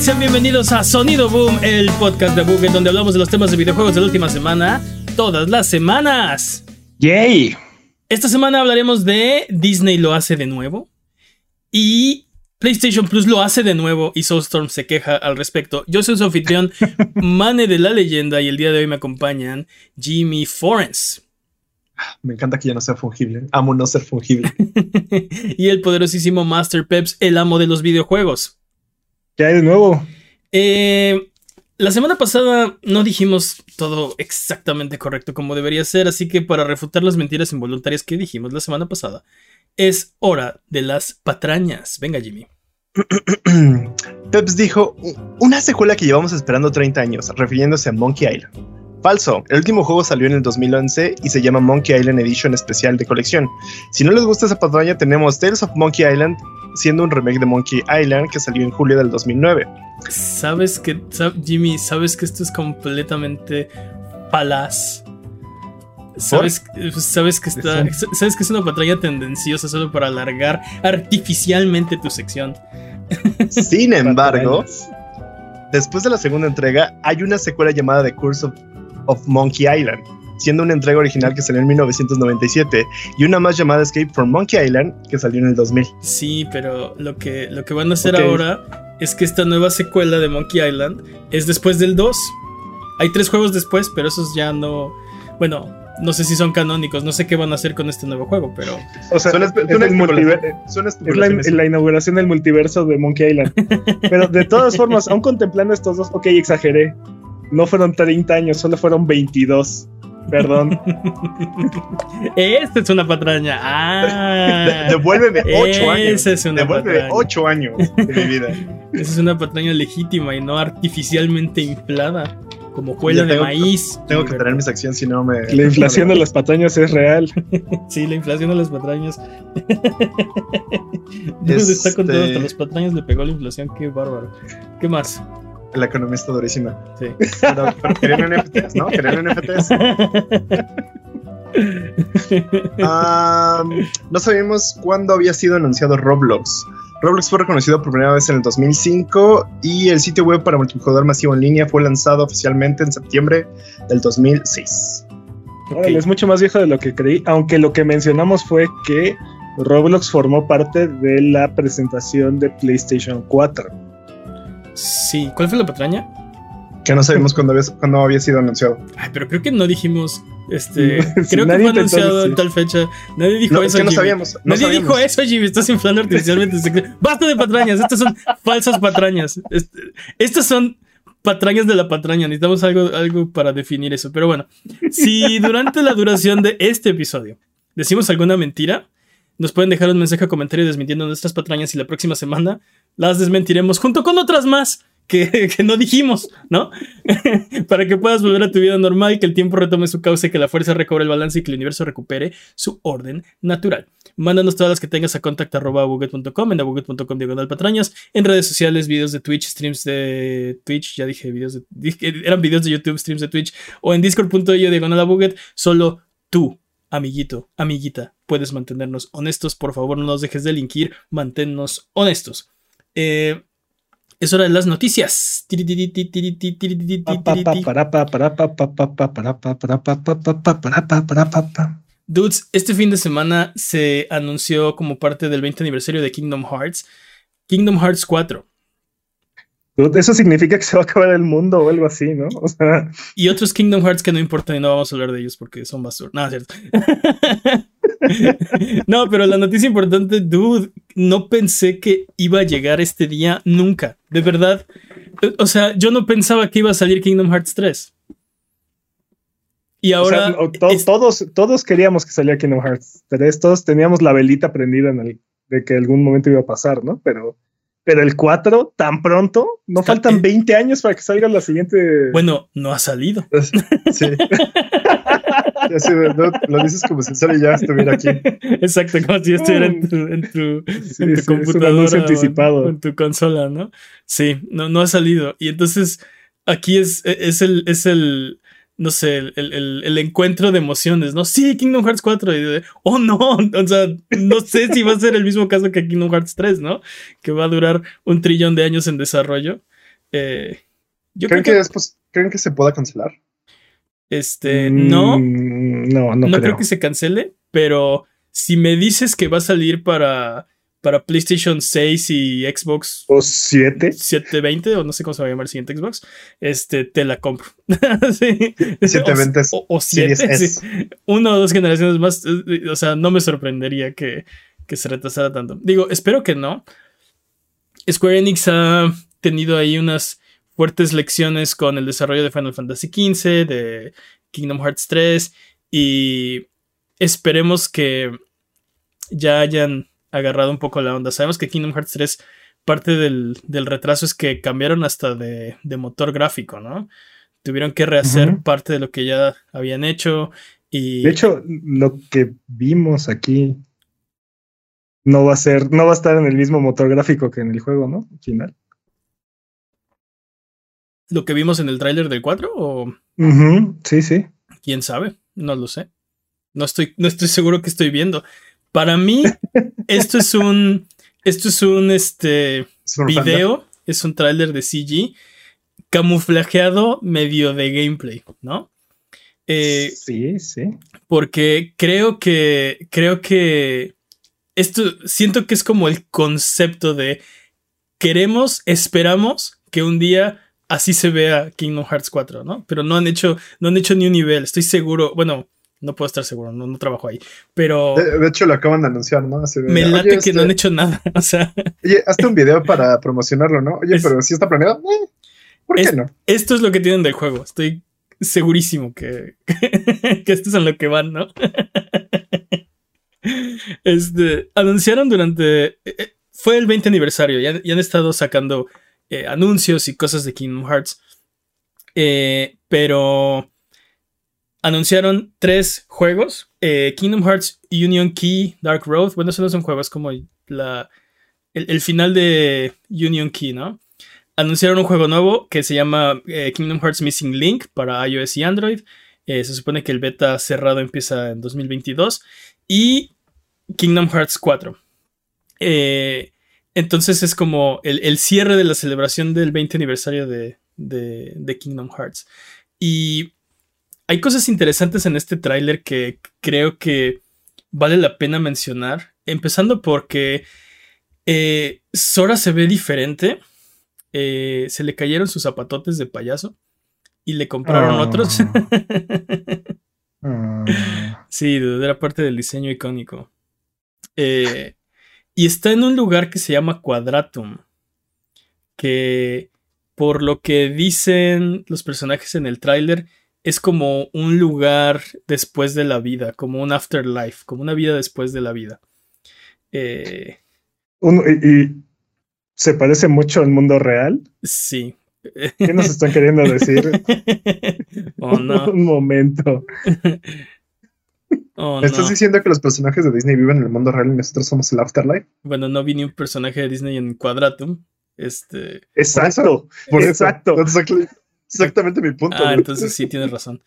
Sean bienvenidos a Sonido Boom, el podcast de Buget donde hablamos de los temas de videojuegos de la última semana, todas las semanas. ¡Yay! Esta semana hablaremos de Disney lo hace de nuevo y PlayStation Plus lo hace de nuevo y Soulstorm se queja al respecto. Yo soy su anfitrión, Mane de la leyenda, y el día de hoy me acompañan Jimmy Forens. Me encanta que ya no sea fungible. Amo no ser fungible. y el poderosísimo Master Peps, el amo de los videojuegos. ¿Qué hay de nuevo? Eh, la semana pasada no dijimos todo exactamente correcto como debería ser, así que para refutar las mentiras involuntarias que dijimos la semana pasada, es hora de las patrañas. Venga, Jimmy. Peps dijo una secuela que llevamos esperando 30 años, refiriéndose a Monkey Island. Falso, el último juego salió en el 2011 y se llama Monkey Island Edition especial de colección. Si no les gusta esa patraña, tenemos Tales of Monkey Island, siendo un remake de Monkey Island que salió en julio del 2009. Sabes que, Jimmy, sabes que esto es completamente falaz. Sabes, sabes que está, sabes que es una patraña tendenciosa solo para alargar artificialmente tu sección. Sin embargo, después de la segunda entrega, hay una secuela llamada The Curse of, Monkey Island, siendo una entrega original que salió en 1997 y una más llamada Escape from Monkey Island que salió en el 2000. Sí, pero lo que, lo que van a hacer ahora es que esta nueva secuela de Monkey Island es después del 2. Hay tres juegos después, pero esos ya no. Bueno, no sé si son canónicos, no sé qué van a hacer con este nuevo juego, pero. O sea, es, la, inauguración del multiverso de Monkey Island. pero de todas formas, aún contemplando estos dos, ok, exageré. No fueron 30 años, solo fueron 22. Perdón. Esta es una patraña. Ah, devuélveme 8 años. Es una Devuélveme 8 años de mi vida. Esa es una patraña legítima y no artificialmente inflada como cuela de maíz. Tengo que tener mis acciones si no me. La inflación de las patrañas es real. sí, la inflación de las patrañas. Este... está con todo, hasta las patrañas le pegó la inflación, qué bárbaro. ¿Qué más? La economía está durísima. Sí. Pero, querían NFTs, ¿no? Querían NFTs. no sabíamos cuándo había sido anunciado Roblox. Roblox fue reconocido por primera vez en el 2005 y el sitio web para multijugador masivo en línea fue lanzado oficialmente en septiembre del 2006. Es mucho más viejo de lo que creí, aunque lo que mencionamos fue que Roblox formó parte de la presentación de PlayStation 4. Sí, ¿cuál fue la patraña? Que no sabemos cuándo había, había sido anunciado. Ay, pero creo que no dijimos este, creo que fue anunciado en tal fecha. Nadie dijo eso. no sabíamos. Nadie dijo eso, Jimmy. Estás inflando artificialmente. Basta de patrañas. Estas son falsas patrañas. estas son patrañas de la patraña. Necesitamos algo, algo para definir eso. Pero bueno, si durante la duración de este episodio decimos alguna mentira, nos pueden dejar un mensaje o comentario desmintiendo nuestras patrañas y la próxima semana las desmentiremos junto con otras más que, no dijimos, ¿no? Para que puedas volver a tu vida normal que el tiempo retome su causa y que la fuerza recobre el balance y que el universo recupere su orden natural. Mándanos todas las que tengas a contact.buget.com, en abuget.com diagonal patrañas, en redes sociales, videos de Twitch, streams de Twitch, ya dije videos de, eran videos de YouTube, streams de Twitch, o en discord.io diagonal abuget, solo tú amiguito, amiguita, puedes mantenernos honestos. Por favor, no nos dejes de linkir, manténnos honestos. Eh, es hora de las noticias. Dudes, este fin de semana se anunció como parte del 20 aniversario de Kingdom Hearts, Kingdom Hearts 4. Eso significa que se va a acabar el mundo o algo así, ¿no? O sea... Y otros Kingdom Hearts que no importan y no vamos a hablar de ellos porque son basura. No, es cierto. no, pero la noticia importante, dude, no pensé que iba a llegar este día nunca. De verdad. O sea, yo no pensaba que iba a salir Kingdom Hearts 3. Y ahora. todos, todos queríamos que saliera Kingdom Hearts 3. Todos teníamos la velita prendida en el, de que algún momento iba a pasar, ¿no? Pero. Pero el 4, tan pronto, no faltan 20 años para que salga la siguiente. Bueno, no ha salido. Sí. lo dices como si sale ya estuviera aquí. Exacto, como si estuviera en tu, en tu, computadora. anticipado. En tu consola, ¿no? Sí, no, no ha salido. Y entonces aquí es, es el, es el no sé, el, encuentro de emociones, ¿no? Sí, Kingdom Hearts 4. Y oh, no, o sea, no sé si va a ser el mismo caso que Kingdom Hearts 3, ¿no? Que va a durar un trillón de años en desarrollo. Eh, yo ¿Creen, creo que, después, ¿Creen que se pueda cancelar? Este, no. Mm, no, no, no creo que se cancele, pero si me dices que va a salir para para PlayStation 6 y Xbox o 7 720 o no sé cómo se va a llamar el siguiente Xbox, este te la compro. sí. 720 o, o, 7, sí. Una o dos generaciones más, eh, o sea, no me sorprendería que, que se retrasara tanto. Digo, espero que no. Square Enix ha tenido ahí unas fuertes lecciones con el desarrollo de Final Fantasy XV, de Kingdom Hearts 3 y esperemos que ya hayan agarrado un poco la onda. Sabemos que Kingdom Hearts 3, parte del, retraso es que cambiaron hasta de, motor gráfico, ¿no? Tuvieron que rehacer parte de lo que ya habían hecho. Y... De hecho, lo que vimos aquí no va a ser, no va a estar en el mismo motor gráfico que en el juego, ¿no? Al final. ¿Lo que vimos en el tráiler del 4? O... Sí, sí. ¿Quién sabe? No lo sé. No estoy, no estoy seguro que estoy viendo. Para mí, esto es un. Esto es un este video. Es un tráiler de CG camuflajeado medio de gameplay, ¿no? Eh, sí, sí. Porque creo que. Creo que. Esto siento que es como el concepto de. Queremos, esperamos que un día así se vea Kingdom Hearts 4, ¿no? Pero no han hecho, no han hecho ni un nivel. Estoy seguro. Bueno, no puedo estar seguro, no, trabajo ahí. Pero. De, hecho, lo acaban de anunciar, ¿no? me late que no han este hecho nada. O sea. Oye, hazte un video para promocionarlo, ¿no? Oye, pero si está planeado. Eh, ¿Por qué no? Esto es lo que tienen del juego. Estoy segurísimo que, que esto es en lo que van, ¿no? este. Anunciaron durante. Eh, eh, fue el 20 aniversario. Y han, han estado sacando anuncios y cosas de Kingdom Hearts. pero anunciaron tres juegos: eh, Kingdom Hearts Union Key Dark Road. Bueno, eso no son juegos, como la, el, final de Union Key, ¿no? Anunciaron un juego nuevo que se llama eh, Kingdom Hearts Missing Link para iOS y Android. Eh, se supone que el beta cerrado empieza en 2022. Y Kingdom Hearts 4. entonces es como el, cierre de la celebración del 20 aniversario de, de Kingdom Hearts. Y hay cosas interesantes en este tráiler que creo que vale la pena mencionar. Empezando porque eh, Sora se ve diferente. Eh, se le cayeron sus zapatotes de payaso y le compraron otros. Ah. Sí, era parte del diseño icónico. Eh, y está en un lugar que se llama Quadratum. Que por lo que dicen los personajes en el tráiler, es como un lugar después de la vida, como un afterlife, como una vida después de la vida. Eh, y, se parece mucho al mundo real. Sí. ¿Qué nos están queriendo decir? oh, no. un momento. Oh, ¿Estás diciendo que los personajes de Disney viven en el mundo real y nosotros somos el afterlife? Bueno, no vi ni un personaje de Disney en Quadratum. Este. Exacto. Por exacto. Exactamente mi punto. Ah, entonces sí, tienes razón.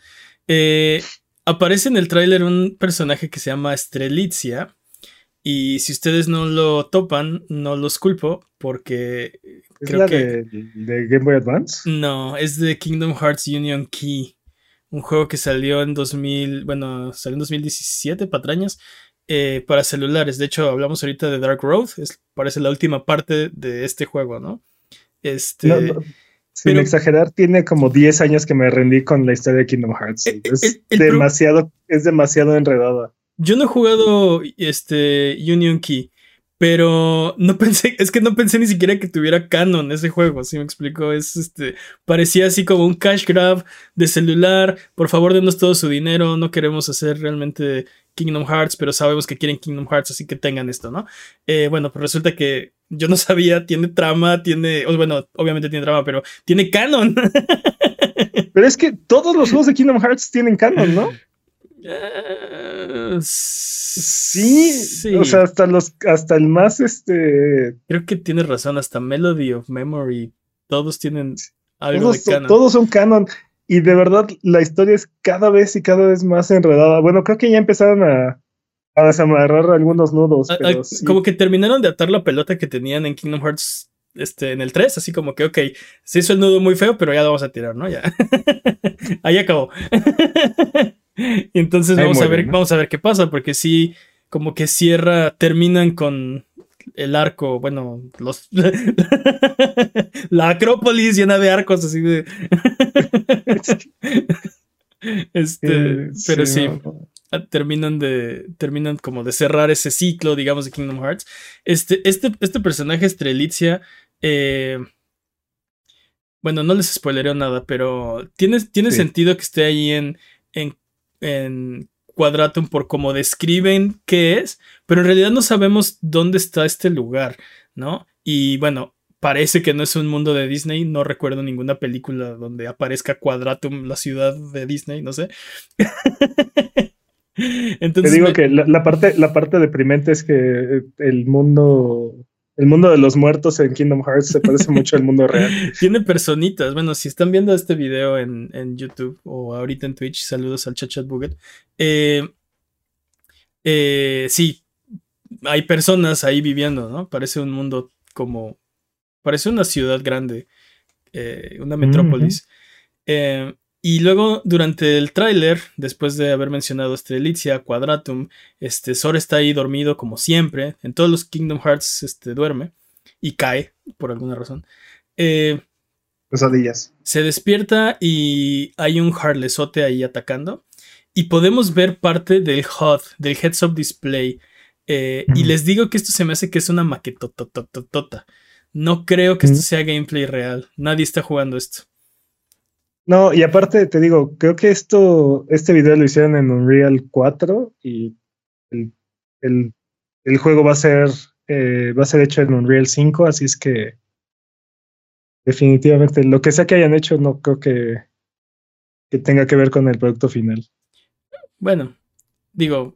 Eh, aparece en el tráiler un personaje que se llama Strelitzia. Y si ustedes no lo topan, no los culpo porque ¿Es creo la que de, Game Boy Advance. No, es de Kingdom Hearts Union Key, un juego que salió en 2000, bueno, salió en 2017, patrañas, eh, para celulares. De hecho, hablamos ahorita de Dark Road, es, parece la última parte de este juego, ¿no? Este. Sin exagerar, tiene como 10 años que me rendí con la historia de Kingdom Hearts. Es demasiado, es demasiado enredada. Yo no he jugado este Union Key, pero no pensé, es que no pensé ni siquiera que tuviera canon ese juego, si me explico, es este, parecía así como un cash grab de celular, por favor denos todo su dinero, no queremos hacer realmente Kingdom Hearts, pero sabemos que quieren Kingdom Hearts, así que tengan esto, ¿no? Eh, bueno, pues resulta que yo no sabía, tiene trama, tiene, bueno, obviamente tiene trama, pero tiene canon. Pero es que todos los juegos de Kingdom Hearts tienen canon, ¿no? Eh, sí, o sea, hasta los, hasta el más este. Creo que tienes razón, hasta Melody of Memory, todos tienen algo todos, de canon. Todos son canon. y de verdad la historia es cada vez y cada vez más enredada. Bueno, creo que ya empezaron a, a desamarrar algunos nudos. Como que terminaron de atar la pelota que tenían en Kingdom Hearts este, en el 3, así como que, ok, se hizo el nudo muy feo, pero ya lo vamos a tirar, ¿no? Ya. Ahí acabó. y entonces vamos a ver, vamos a ver qué pasa, porque sí, como que cierra, terminan con el arco, bueno, los la Acrópolis llena de arcos así de este, eh, pero sí, terminan de terminan como de cerrar ese ciclo, digamos, de Kingdom Hearts. Este este este personaje Estrelitzia eh, bueno, no les spoileré nada, pero tiene, tiene sentido que esté ahí en, en, en Quadratum por cómo describen qué es, pero en realidad no sabemos dónde está este lugar, ¿no? Y bueno, parece que no es un mundo de Disney, no recuerdo ninguna película donde aparezca Quadratum, la ciudad de Disney, no sé. Entonces, Te digo que la, parte, la parte deprimente es que el mundo el mundo de los muertos en Kingdom Hearts se parece mucho al mundo real. Tiene personitas. Bueno, si están viendo este video en, YouTube o ahorita en Twitch, saludos al Chat Buget. Eh, eh, sí, hay personas ahí viviendo, ¿no? Parece un mundo como. Parece una ciudad grande, eh, una metrópolis. Y luego, durante el tráiler, después de haber mencionado Strelitzia, Quadratum, este, Sora está ahí dormido como siempre. En todos los Kingdom Hearts este, duerme y cae, por alguna razón. Eh, Pesadillas. Se despierta y hay un Harlesote ahí atacando. Y podemos ver parte del HUD, del Heads Up Display. Eh, y les digo que esto se me hace que es una maquetotototota. No creo que esto sea gameplay real. Nadie está jugando esto. No, y aparte te digo, creo que esto, este video lo hicieron en Unreal 4 y el, juego va a ser eh, va a ser hecho en Unreal 5, así es que definitivamente lo que sea que hayan hecho no creo que, que tenga que ver con el producto final. Bueno, digo,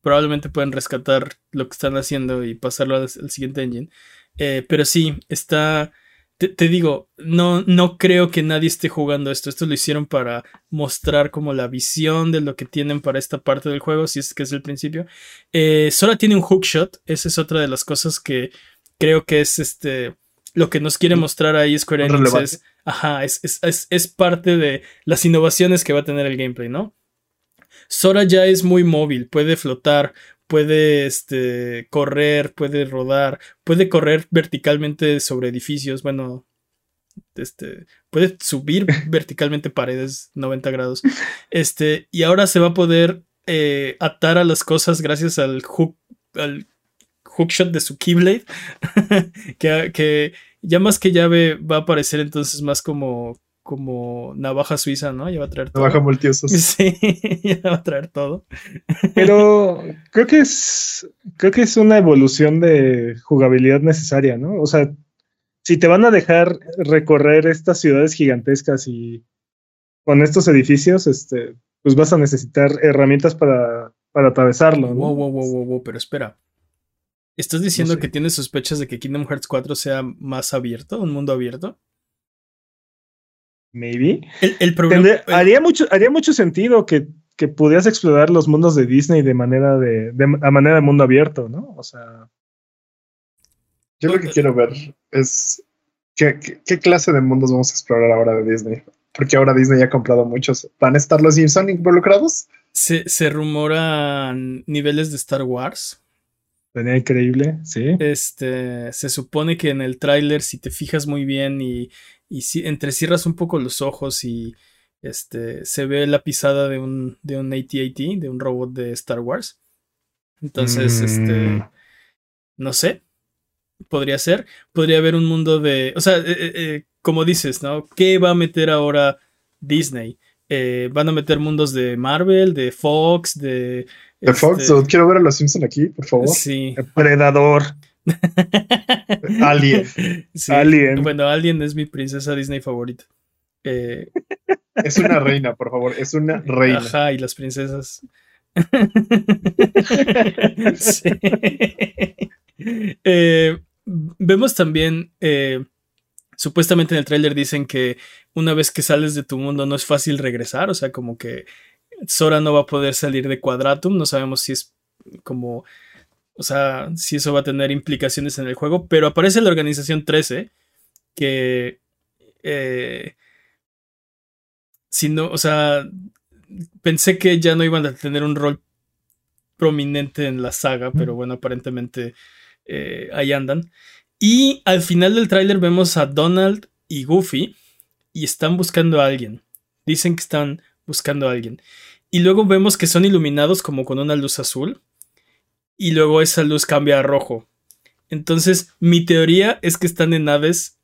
probablemente pueden rescatar lo que están haciendo y pasarlo al, siguiente engine. Eh, pero sí, está te, digo, no, no creo que nadie esté jugando esto. Esto lo hicieron para mostrar como la visión de lo que tienen para esta parte del juego, si es que es el principio. Eh, Sora tiene un hookshot. Esa es otra de las cosas que creo que es este. Lo que nos quiere mostrar ahí Square Enix es, ajá, es, es, es, parte de las innovaciones que va a tener el gameplay, ¿no? Sora ya es muy móvil, puede flotar, puede este, correr, puede rodar, puede correr verticalmente sobre edificios, bueno, este, puede subir verticalmente paredes 90 grados. Este, y ahora se va a poder eh, atar a las cosas gracias al hook, al hookshot de su Keyblade, que, que ya más que llave va a aparecer entonces más como como navaja suiza, ¿no? Ya va a traer todo. Navaja multiusos. Sí, ya va a traer todo. Pero creo que es creo que es una evolución de jugabilidad necesaria, ¿no? O sea, si te van a dejar recorrer estas ciudades gigantescas y con estos edificios, este, pues vas a necesitar herramientas para, para atravesarlo. ¿no? Wow, wow, wow, wow, pero espera. ¿Estás diciendo que tienes sospechas de que Kingdom Hearts 4 sea más abierto, un mundo abierto? Maybe. El, problema. haría, mucho, haría mucho sentido que, que, pudieras explorar los mundos de Disney de manera de, a manera de mundo abierto, ¿no? O sea. Yo lo que quiero ver es qué, qué, clase de mundos vamos a explorar ahora de Disney. Porque ahora Disney ha comprado muchos. ¿Van a estar los Simpson involucrados? Se, se rumoran niveles de Star Wars. Sería increíble, sí. Este, se supone que en el tráiler, si te fijas muy bien y y si entrecierras un poco los ojos y este, se ve la pisada de un, de un AT-AT, de un robot de Star Wars. Entonces, este, mm. no sé, podría ser. Podría haber un mundo de, o sea, eh, eh, eh, como dices, ¿no? ¿Qué va a meter ahora Disney? van a meter mundos de Marvel, de Fox, de... De Fox, este quiero ver a los Simpson aquí, por favor. Sí. Predador. Alien. Alien. Bueno, Alien es mi princesa Disney favorita. Eh, es una reina, por favor, es una reina. Ajá, y las princesas. Eh, vemos también eh, supuestamente en el tráiler dicen que una vez que sales de tu mundo no es fácil regresar, o sea, como que Sora no va a poder salir de Quadratum, no sabemos si es como, o sea, si eso va a tener implicaciones en el juego, pero aparece la organización 13 que... Eh, si no, o sea, pensé que ya no iban a tener un rol prominente en la saga, pero bueno, aparentemente eh, ahí andan. Y al final del tráiler vemos a Donald y Goofy y están buscando a alguien. Dicen que están buscando a alguien. Y luego vemos que son iluminados como con una luz azul. Y luego esa luz cambia a rojo. Entonces, mi teoría es que están en naves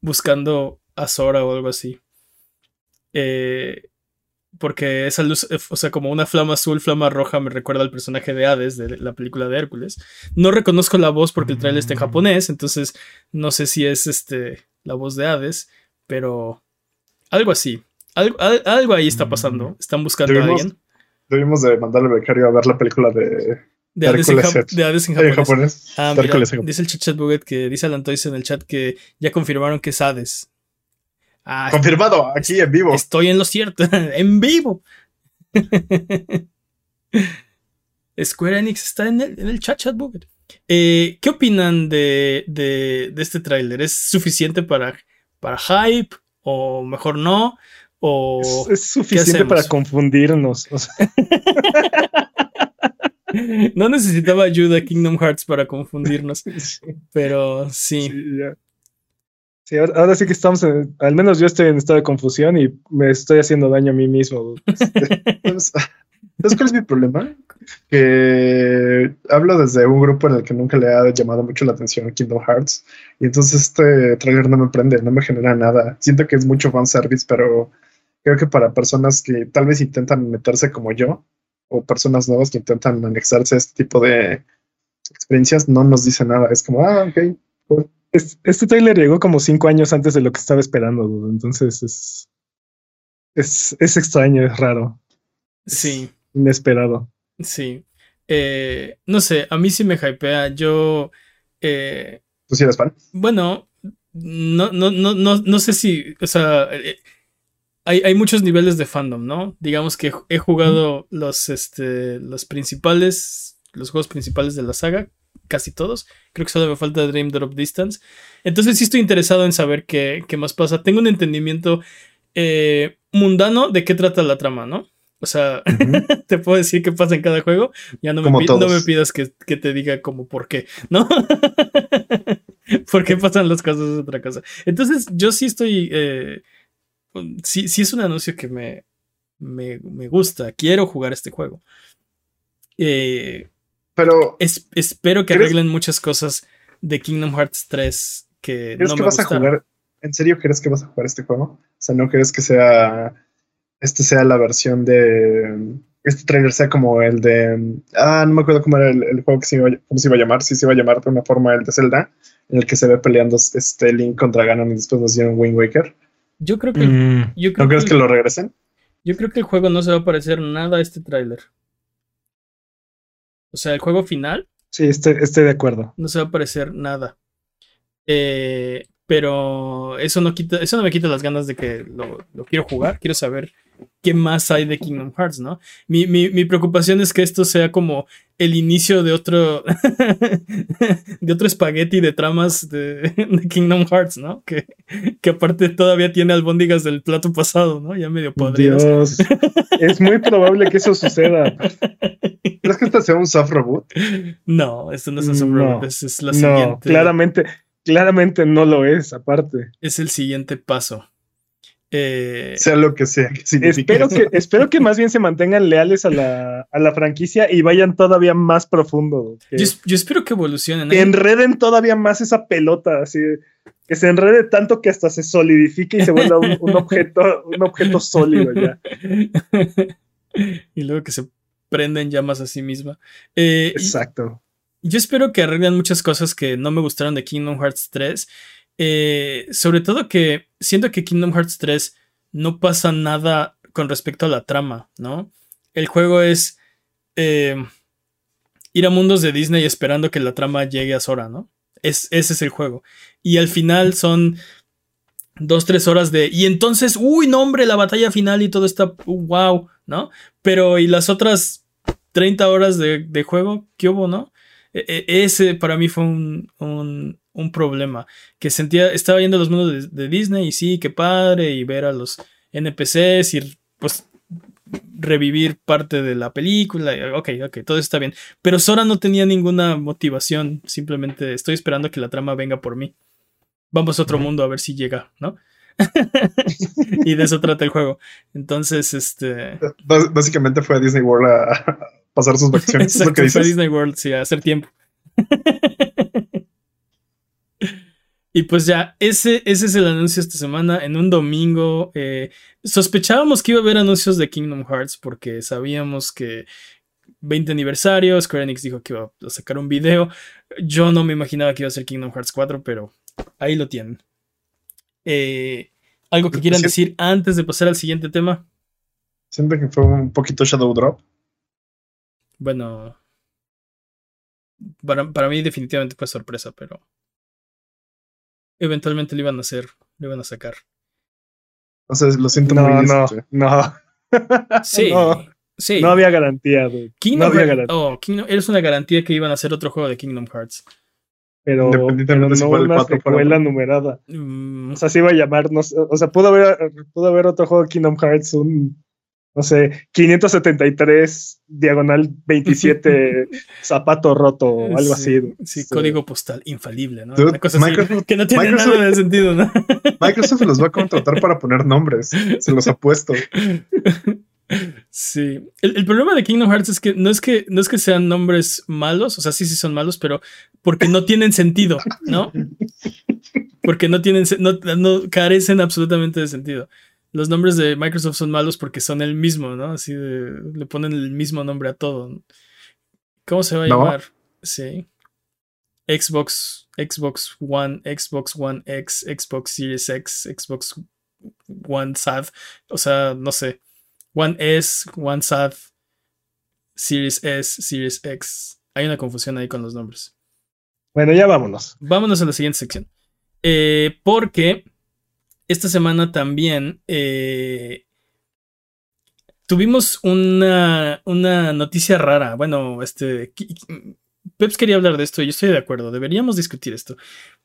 buscando a Sora o algo así. Eh, porque esa luz, eh, o sea, como una flama azul, flama roja, me recuerda al personaje de Hades de la película de Hércules. No reconozco la voz porque el trailer está en japonés, entonces no sé si es este la voz de Hades, pero algo así. Algo, ahí está pasando. Están buscando a alguien. Debimos de mandarle becario a ver la película de, de Hades, en, japonés. Ah, dice el chat buget que dice Alantois en el chat que ya confirmaron que es Hades. Ah, Confirmado, aquí en vivo. Estoy en lo cierto, en vivo. Square Enix está en el, chat, chat eh, ¿Qué opinan de, de, este tráiler? ¿Es suficiente para, para hype? ¿O mejor no? ¿O es, suficiente para confundirnos. no necesitaba ayuda Kingdom Hearts para confundirnos. Pero sí. sí Sí, ahora, sí que estamos en, al menos yo estoy en estado de confusión y me estoy haciendo daño a mí mismo. ¿Sabes cuál es mi problema? Que hablo desde un grupo en el que nunca le ha llamado mucho la atención a Kingdom Hearts y entonces este trailer no me prende, no me genera nada. Siento que es mucho fanservice, pero creo que para personas que tal vez intentan meterse como yo o personas nuevas que intentan anexarse a este tipo de experiencias no nos dice nada. Es como, ah, ok, este trailer llegó como cinco años antes de lo que estaba esperando, entonces es, es, es extraño, es raro. Sí. inesperado. Sí. Eh, no sé, a mí sí me hypea. Yo. Eh, ¿Tú sí eres fan? Bueno, no, no, no, no, no sé si. O sea. Hay, hay, muchos niveles de fandom, ¿no? Digamos que he jugado los, este, los principales. Los juegos principales de la saga casi todos. Creo que solo me falta Dream Drop Distance. Entonces sí estoy interesado en saber qué, qué más pasa. Tengo un entendimiento eh, mundano de qué trata la trama, ¿no? O sea, te puedo decir qué pasa en cada juego. Ya no me, no me pidas que, te diga como por qué, ¿no? por qué pasan las cosas de otra cosa. Entonces, yo sí estoy. Eh, sí, sí es un anuncio que me, me, me gusta. Quiero jugar este juego. Eh, pero. espero que arreglen muchas cosas de Kingdom Hearts 3 que no que vas a jugar? ¿En serio crees que vas a jugar este juego? O sea, ¿no crees que sea. Este sea la versión de. Este trailer sea como el de. Ah, no me acuerdo cómo era el, juego que se iba, cómo se iba a llamar. Si se iba a llamar de una forma el de Zelda, en el que se ve peleando este Link contra Ganon y después nos dieron Wind Waker. Yo creo que. Mm. ¿No crees que, que lo regresen? Yo creo que el juego no se va a parecer nada a este tráiler. O sea, el juego final. Sí, estoy, estoy de acuerdo. No se va a parecer nada. Eh, pero eso no quita, eso no me quita las ganas de que lo, lo quiero jugar. Quiero saber qué más hay de Kingdom Hearts, ¿no? Mi, mi, preocupación es que esto sea como el inicio de otro de otro espagueti de tramas de, Kingdom Hearts, ¿no? Que, que, aparte todavía tiene albóndigas del plato pasado, ¿no? Ya medio podridas. Dios, es muy probable que eso suceda. ¿Crees que esto sea un soft reboot? No, esto no es un soft reboot, es, la siguiente. Claramente, claramente no lo es, aparte. Es el siguiente paso. Eh, sea lo que sea. espero, que, espero que más bien se mantengan leales a la, a la franquicia y vayan todavía más profundo. yo, espero que evolucionen. Que enreden todavía más esa pelota, así que se enrede tanto que hasta se solidifique y se vuelva un, objeto, un objeto sólido ya. y luego que se prenda en llamas a sí misma. Eh, Exacto. Yo espero que arreglen muchas cosas que no me gustaron de Kingdom Hearts 3 eh, sobre todo que siento que Kingdom Hearts 3 no pasa nada con respecto a la trama, ¿no? El juego es eh, ir a mundos de Disney esperando que la trama llegue a Sora, ¿no? Es, ese es el juego. Y al final son dos, tres horas de. Y entonces, uy, no, hombre, la batalla final y todo está. wow, ¿no? Pero, y las otras 30 horas de, juego, ¿qué hubo, no? E, e, ese para mí fue un, un, un, problema. Que sentía, estaba yendo a los mundos de, Disney y sí, qué padre, y ver a los NPCs y pues revivir parte de la película. Ok, ok, todo está bien. Pero Sora no tenía ninguna motivación, simplemente estoy esperando que la trama venga por mí vamos a otro mundo a ver si llega, ¿no? y de eso trata el juego. Entonces, este. básicamente fue a Disney World a pasar sus vacaciones. fue a Disney World, sí, a hacer tiempo. y pues ya, ese, ese es el anuncio esta semana. En un domingo. Eh, sospechábamos que iba a haber anuncios de Kingdom Hearts porque sabíamos que 20 aniversario. Square Enix dijo que iba a sacar un video. Yo no me imaginaba que iba a ser Kingdom Hearts 4, pero Ahí lo tienen. Eh, ¿Algo que quieran decir antes de pasar al siguiente tema? Siento que fue un poquito Shadow Drop. Bueno, para, mí definitivamente fue sorpresa, pero eventualmente lo iban a hacer, lo iban a sacar. O sea, lo siento no, muy No, este. no. Sí, sí. No había garantía, no había garantía. Oh, eres una garantía que iban a hacer otro juego de Kingdom Hearts pero, no una secuela numerada. Mm. O sea, se iba a llamar, no o sea, pudo haber, pudo haber otro juego de Kingdom Hearts, un, no sé, 573 diagonal 27 zapato roto o algo así. Sí, código postal infalible, ¿no? Una cosa que no tiene nada de sentido, ¿no? Microsoft los va a contratar para poner nombres, se los ha puesto. Sí. El, problema de Kingdom Hearts es que no es que no es que sean nombres malos, o sea, sí, sí son malos, pero porque no tienen sentido, ¿no? Porque no tienen, no, carecen absolutamente de sentido. Los nombres de Microsoft son malos porque son el mismo, ¿no? Así de, le ponen el mismo nombre a todo. ¿Cómo se va a llamar? Sí. Xbox, Xbox One, Xbox One X, Xbox Series X, Xbox One SAD. O sea, no sé. One S, One SAD, Series S, Series X. Hay una confusión ahí con los nombres. Bueno, ya vámonos. Vámonos a la siguiente sección. Eh, porque esta semana también eh, tuvimos una, una, noticia rara. Bueno, este. Peps quería hablar de esto y yo estoy de acuerdo. Deberíamos discutir esto.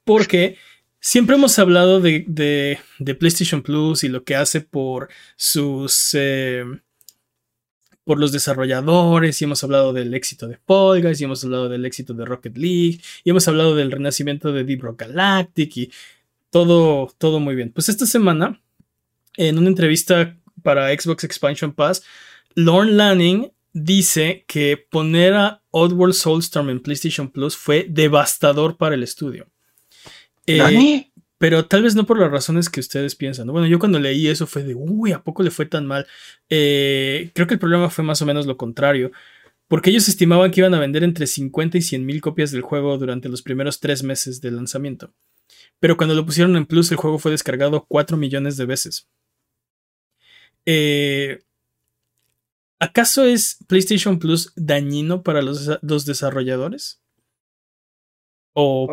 Porque Siempre hemos hablado de, PlayStation Plus y lo que hace por sus. Eh, por los desarrolladores, y hemos hablado del éxito de Fall y hemos hablado del éxito de Rocket League, y hemos hablado del renacimiento de Deep Rock Galactic, y todo, todo muy bien. Pues esta semana, en una entrevista para Xbox Expansion Pass, Lorne Lanning dice que poner a Oddworld Soulstorm en PlayStation Plus fue devastador para el estudio. Eh, pero tal vez no por las razones que ustedes piensan. Bueno, yo cuando leí eso fue de, uy, ¿a poco le fue tan mal? Eh, creo que el problema fue más o menos lo contrario. Porque ellos estimaban que iban a vender entre 50 y 100 mil copias del juego durante los primeros tres meses de lanzamiento. Pero cuando lo pusieron en Plus, el juego fue descargado 4 millones de veces. Eh, ¿Acaso es PlayStation Plus dañino para los, desarrolladores? ¿O,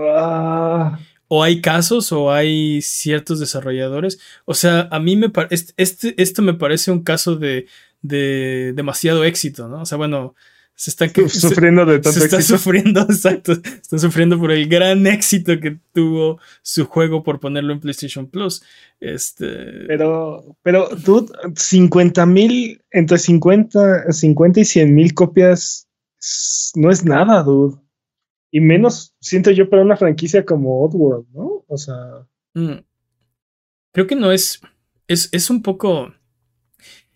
o hay casos o hay ciertos desarrolladores. O sea, a mí me parece, este, esto me parece un caso de, de demasiado éxito, ¿no? O sea, bueno, se están sufriendo de tanto se está sufriendo, exacto, están sufriendo por el gran éxito que tuvo su juego por ponerlo en PlayStation Plus. Este, pero, pero tú, 50 mil, entre 50, 50 y 100 mil copias no es nada, dude. Y menos, siento yo, para una franquicia como Oddworld, ¿no? O sea. Mm. Creo que no es, es. Es un poco.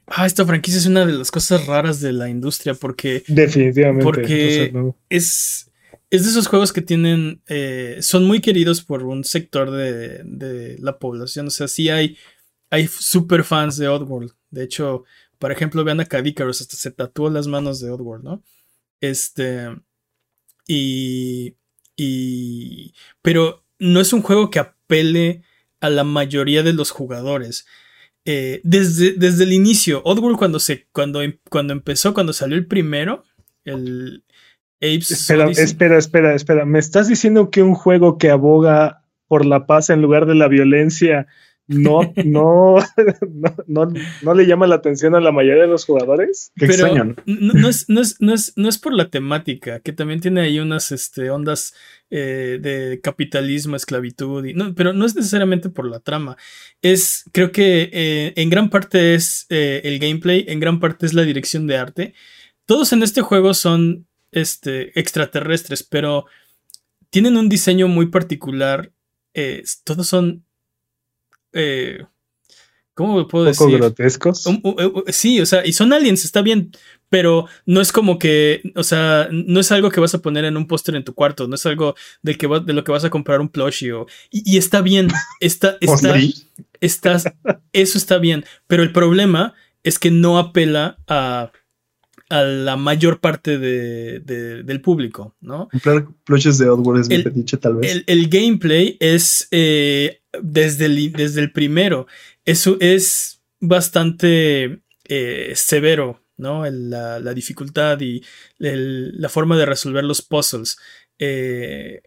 Ah, esta franquicia es una de las cosas raras de la industria porque. Definitivamente. Porque es. Es de esos juegos que tienen. Eh, son muy queridos por un sector de, de, la población. O sea, sí hay. Hay super fans de Oddworld. De hecho, por ejemplo, vean a Cadicarus, hasta se tatuó las manos de Oddworld, ¿no? Este. Y, y, pero no es un juego que apele a la mayoría de los jugadores. Eh, desde, desde, el inicio, Oddworld cuando, se, cuando, em, cuando empezó, cuando salió el primero, el Apes espera, espera, espera, espera. ¿Me estás diciendo que un juego que aboga por la paz en lugar de la violencia no, no, no, no, le llama la atención a la mayoría de los jugadores. Pero no, es, no, es, no, es, no es por la temática, que también tiene ahí unas este, ondas eh, de capitalismo, esclavitud, y, no, pero no es necesariamente por la trama. Es, creo que eh, en gran parte es eh, el gameplay, en gran parte es la dirección de arte. Todos en este juego son este, extraterrestres, pero tienen un diseño muy particular. todos son eh, ¿Cómo puedo decir? grotescos. sí, o sea, y son aliens, está bien, pero no es como que, o sea, no es algo que vas a poner en un póster en tu cuarto, no es algo de, que de lo que vas a comprar un plushie o, y, está bien, está, está, estás, eso está bien, pero el problema es que no apela a, a la mayor parte de, del público, ¿no? Comprar de Oddworld es el, tal vez. El, gameplay es eh, desde el, desde el primero. Eso es bastante eh, severo, ¿no? La, dificultad y la forma de resolver los puzzles. Eh,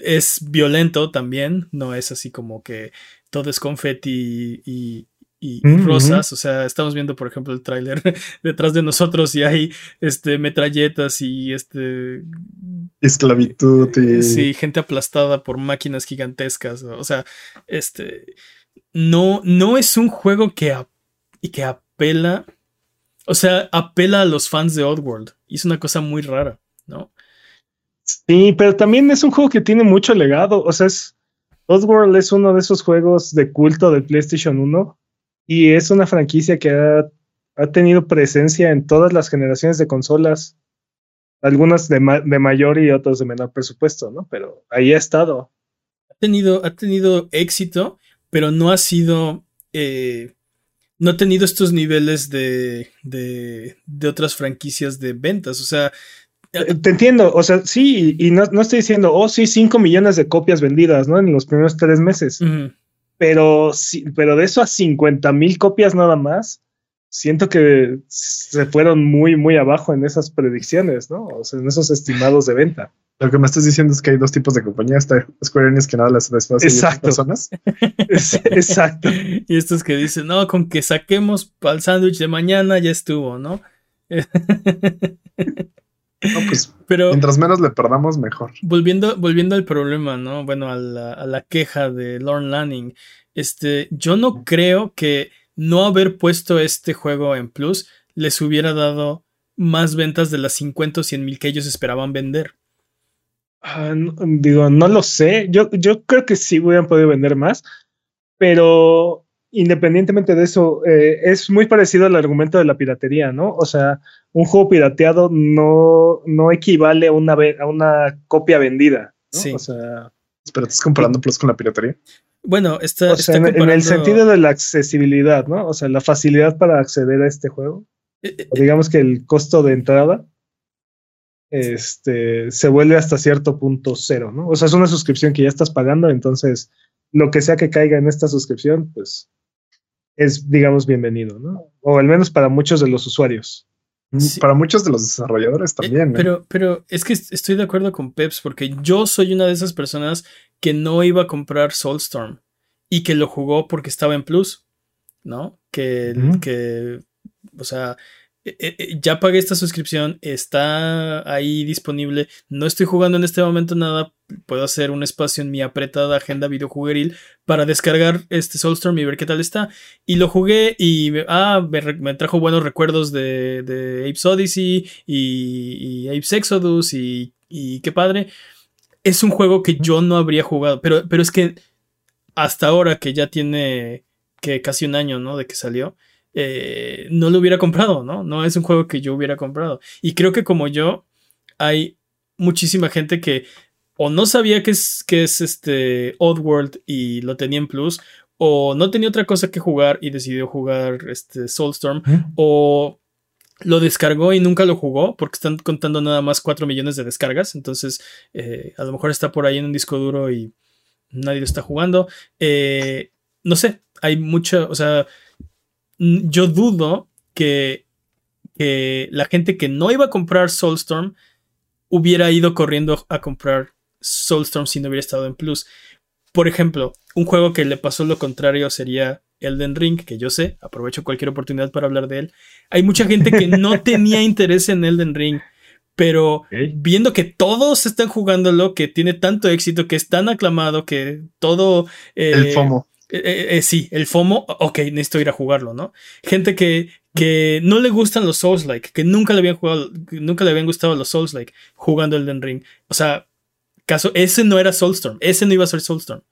es violento también, no es así como que todo es confeti y, rosas. O sea, estamos viendo, por ejemplo, el tráiler detrás de nosotros y hay este metralletas y este esclavitud y... sí, gente aplastada por máquinas gigantescas. O sea, este no, no es un juego que, que apela. O sea, apela a los fans de Oddworld. Y es una cosa muy rara, ¿no? Sí, pero también es un juego que tiene mucho legado. O sea, es, Oddworld es uno de esos juegos de culto de PlayStation 1 y es una franquicia que ha, tenido presencia en todas las generaciones de consolas, algunas de, mayor y otras de menor presupuesto, ¿no? Pero ahí ha estado. Ha tenido, ha tenido éxito, pero no ha sido... Eh, no ha tenido estos niveles de, de, de otras franquicias de ventas. O sea, eh, te entiendo, o sea, sí, y no, estoy diciendo, oh, sí, 5 millones de copias vendidas, ¿no? En los primeros tres meses. Pero, pero de eso a 50 mil copias nada más, siento que se fueron muy, muy abajo en esas predicciones, ¿no? O sea, en esos estimados de venta. Lo que me estás diciendo es que hay dos tipos de compañías. Está Square Enix que nada las despacio Exacto. personas. Exacto. y estos que dicen, no, con que saquemos para el sándwich de mañana ya estuvo, ¿no? No, pues, Pero, mientras menos le perdamos, mejor. Volviendo, volviendo al problema, ¿no? Bueno, a la, queja de Lorne Lanning. Este, yo no creo que no haber puesto este juego en Plus les hubiera dado más ventas de las 50 o 100 mil que ellos esperaban vender. Ah, digo, no lo sé. Yo, yo creo que sí hubieran podido vender más, pero independientemente de eso, eh, es muy parecido al argumento de la piratería, ¿no? O sea, un juego pirateado no, no equivale a una, a una copia vendida. ¿no? Sí. O sea. Pero estás comparando Plus con la piratería. Bueno, está, en, el sentido de la accesibilidad, ¿no? O sea, la facilidad para acceder a este juego. Eh, eh, digamos que el costo de entrada este, se vuelve hasta cierto punto cero, ¿no? O sea, es una suscripción que ya estás pagando, entonces lo que sea que caiga en esta suscripción, pues es, digamos, bienvenido, ¿no? O al menos para muchos de los usuarios. Mm, para muchos de los desarrolladores eh, también. ¿eh? pero, pero es que estoy de acuerdo con Peps porque yo soy una de esas personas que no iba a comprar Soulstorm y que lo jugó porque estaba en Plus, ¿no? Que, que o sea, ya pagué esta suscripción, está ahí disponible. No estoy jugando en este momento nada. Puedo hacer un espacio en mi apretada agenda videojugueril para descargar este Soulstorm y ver qué tal está. Y lo jugué y ah, me, trajo buenos recuerdos de, de Apes Odyssey y, y Apes Exodus y, y, qué padre. Es un juego que yo no habría jugado, pero, pero es que hasta ahora que ya tiene que casi un año, ¿no? De que salió eh, no lo hubiera comprado, ¿no? No es un juego que yo hubiera comprado. Y creo que como yo, hay muchísima gente que o no sabía que es, que es este Oddworld y lo tenía en Plus, o no tenía otra cosa que jugar y decidió jugar este Soulstorm, o lo descargó y nunca lo jugó porque están contando nada más 4 millones de descargas, entonces eh, a lo mejor está por ahí en un disco duro y nadie lo está jugando. Eh, no sé, hay mucha, o sea, yo dudo que, la gente que no iba a comprar Soulstorm hubiera ido corriendo a comprar Soulstorm si no hubiera estado en Plus. Por ejemplo, Un juego que le pasó lo contrario sería Elden Ring, que yo sé, aprovecho cualquier oportunidad para hablar de él. Hay mucha gente que no tenía interés en Elden Ring, pero viendo que todos están jugándolo, que tiene tanto éxito, que es tan aclamado, que todo... Eh, el FOMO. Eh, eh, sí, el FOMO, ok, necesito ir a jugarlo, ¿no? Gente que, que no le gustan los Souls-like, que nunca le habían jugado, nunca le habían gustado los Souls-like jugando Elden Ring. O sea, caso, ese no era Soulstorm, ese no iba a ser Soulstorm.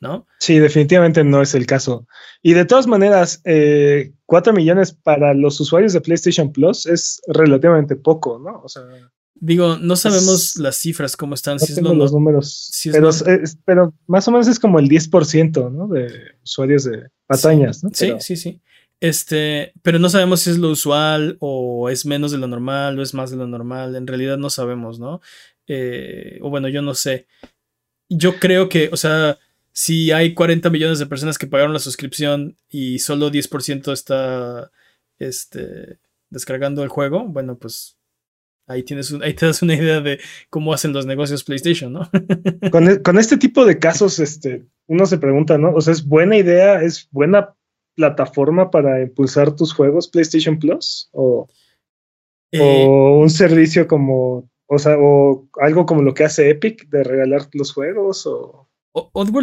¿no? Sí, definitivamente no es el caso. Y de todas maneras, eh, 4 millones para los usuarios de PlayStation Plus es relativamente poco, ¿no? O sea. Digo, no sabemos las cifras, cómo están. si los números. pero, más o menos es como el 10%, ¿no? De usuarios de patañas, ¿no? Sí, sí, sí. Este, pero no sabemos si es lo usual o es menos de lo normal o es más de lo normal. En realidad no sabemos, ¿no? Eh, o bueno, yo no sé. Yo creo que, o sea, si hay 40 millones de personas que pagaron la suscripción y solo 10% está este, descargando el juego, bueno, pues ahí, tienes ahí te das una idea de cómo hacen los negocios PlayStation, ¿no? E, con, este tipo de casos, este, uno se pregunta, ¿no? O sea, ¿es buena idea, es buena plataforma para impulsar tus juegos PlayStation Plus? ¿O, o eh, un servicio como, o sea, o algo como lo que hace Epic de regalar los juegos? O...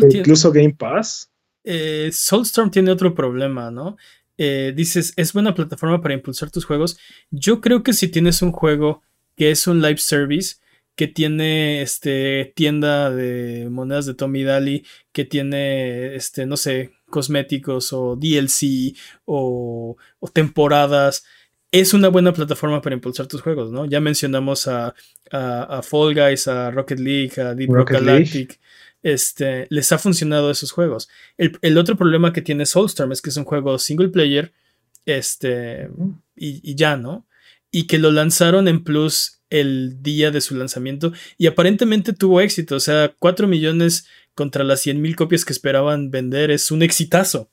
Incluso Game Pass. Eh, Soulstorm tiene otro problema, ¿no? Eh, dices, es buena plataforma para impulsar tus juegos. Yo creo que si tienes un juego que es un live service, que tiene este, tienda de monedas de Tommy Daly, que tiene, este, no sé, cosméticos o DLC o, temporadas, es una buena plataforma para impulsar tus juegos, ¿no? Ya mencionamos a, a, Fall Guys, a Rocket League, a Deep Rock Galactic este, les ha funcionado esos juegos. El, otro problema que tiene Soulstorm es que es un juego single player, este, y, ya, ¿no? Y que lo lanzaron en Plus el día de su lanzamiento y aparentemente tuvo éxito, o sea, 4 millones contra las 100 mil copias que esperaban vender es un exitazo.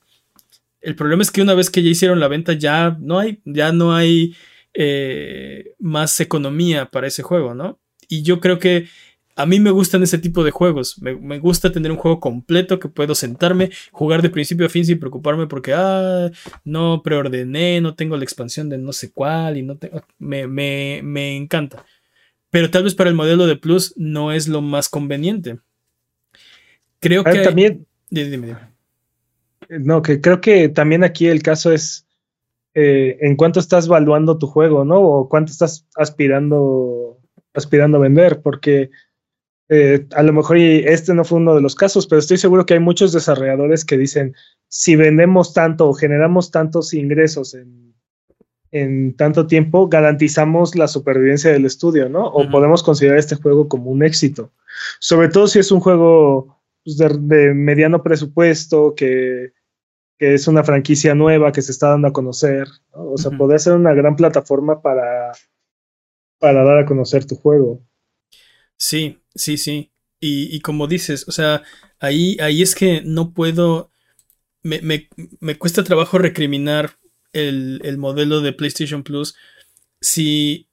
El problema es que una vez que ya hicieron la venta ya no hay, ya no hay eh, más economía para ese juego, ¿no? Y yo creo que a mí me gustan ese tipo de juegos. Me, gusta tener un juego completo que puedo sentarme, jugar de principio a fin sin preocuparme porque, ah, no preordené, no tengo la expansión de no sé cuál y no tengo... Me, me, encanta. Pero tal vez para el modelo de Plus no es lo más conveniente. Creo que... También... Dime, dime. No, que creo que también aquí el caso es eh, en cuánto estás valuando tu juego, ¿no? O cuánto estás aspirando, aspirando a vender, porque eh, a lo mejor este no fue uno de los casos, pero estoy seguro que hay muchos desarrolladores que dicen, si vendemos tanto o generamos tantos ingresos en, en tanto tiempo, garantizamos la supervivencia del estudio, ¿no? O podemos considerar este juego como un éxito. Sobre todo si es un juego pues, de, mediano presupuesto, que, es una franquicia nueva que se está dando a conocer. O sea, puede ser una gran plataforma para, para dar a conocer tu juego. Sí, sí, sí. Y, como dices, o sea, ahí, ahí es que no puedo. Me, me, cuesta trabajo recriminar el, el, modelo de PlayStation Plus si,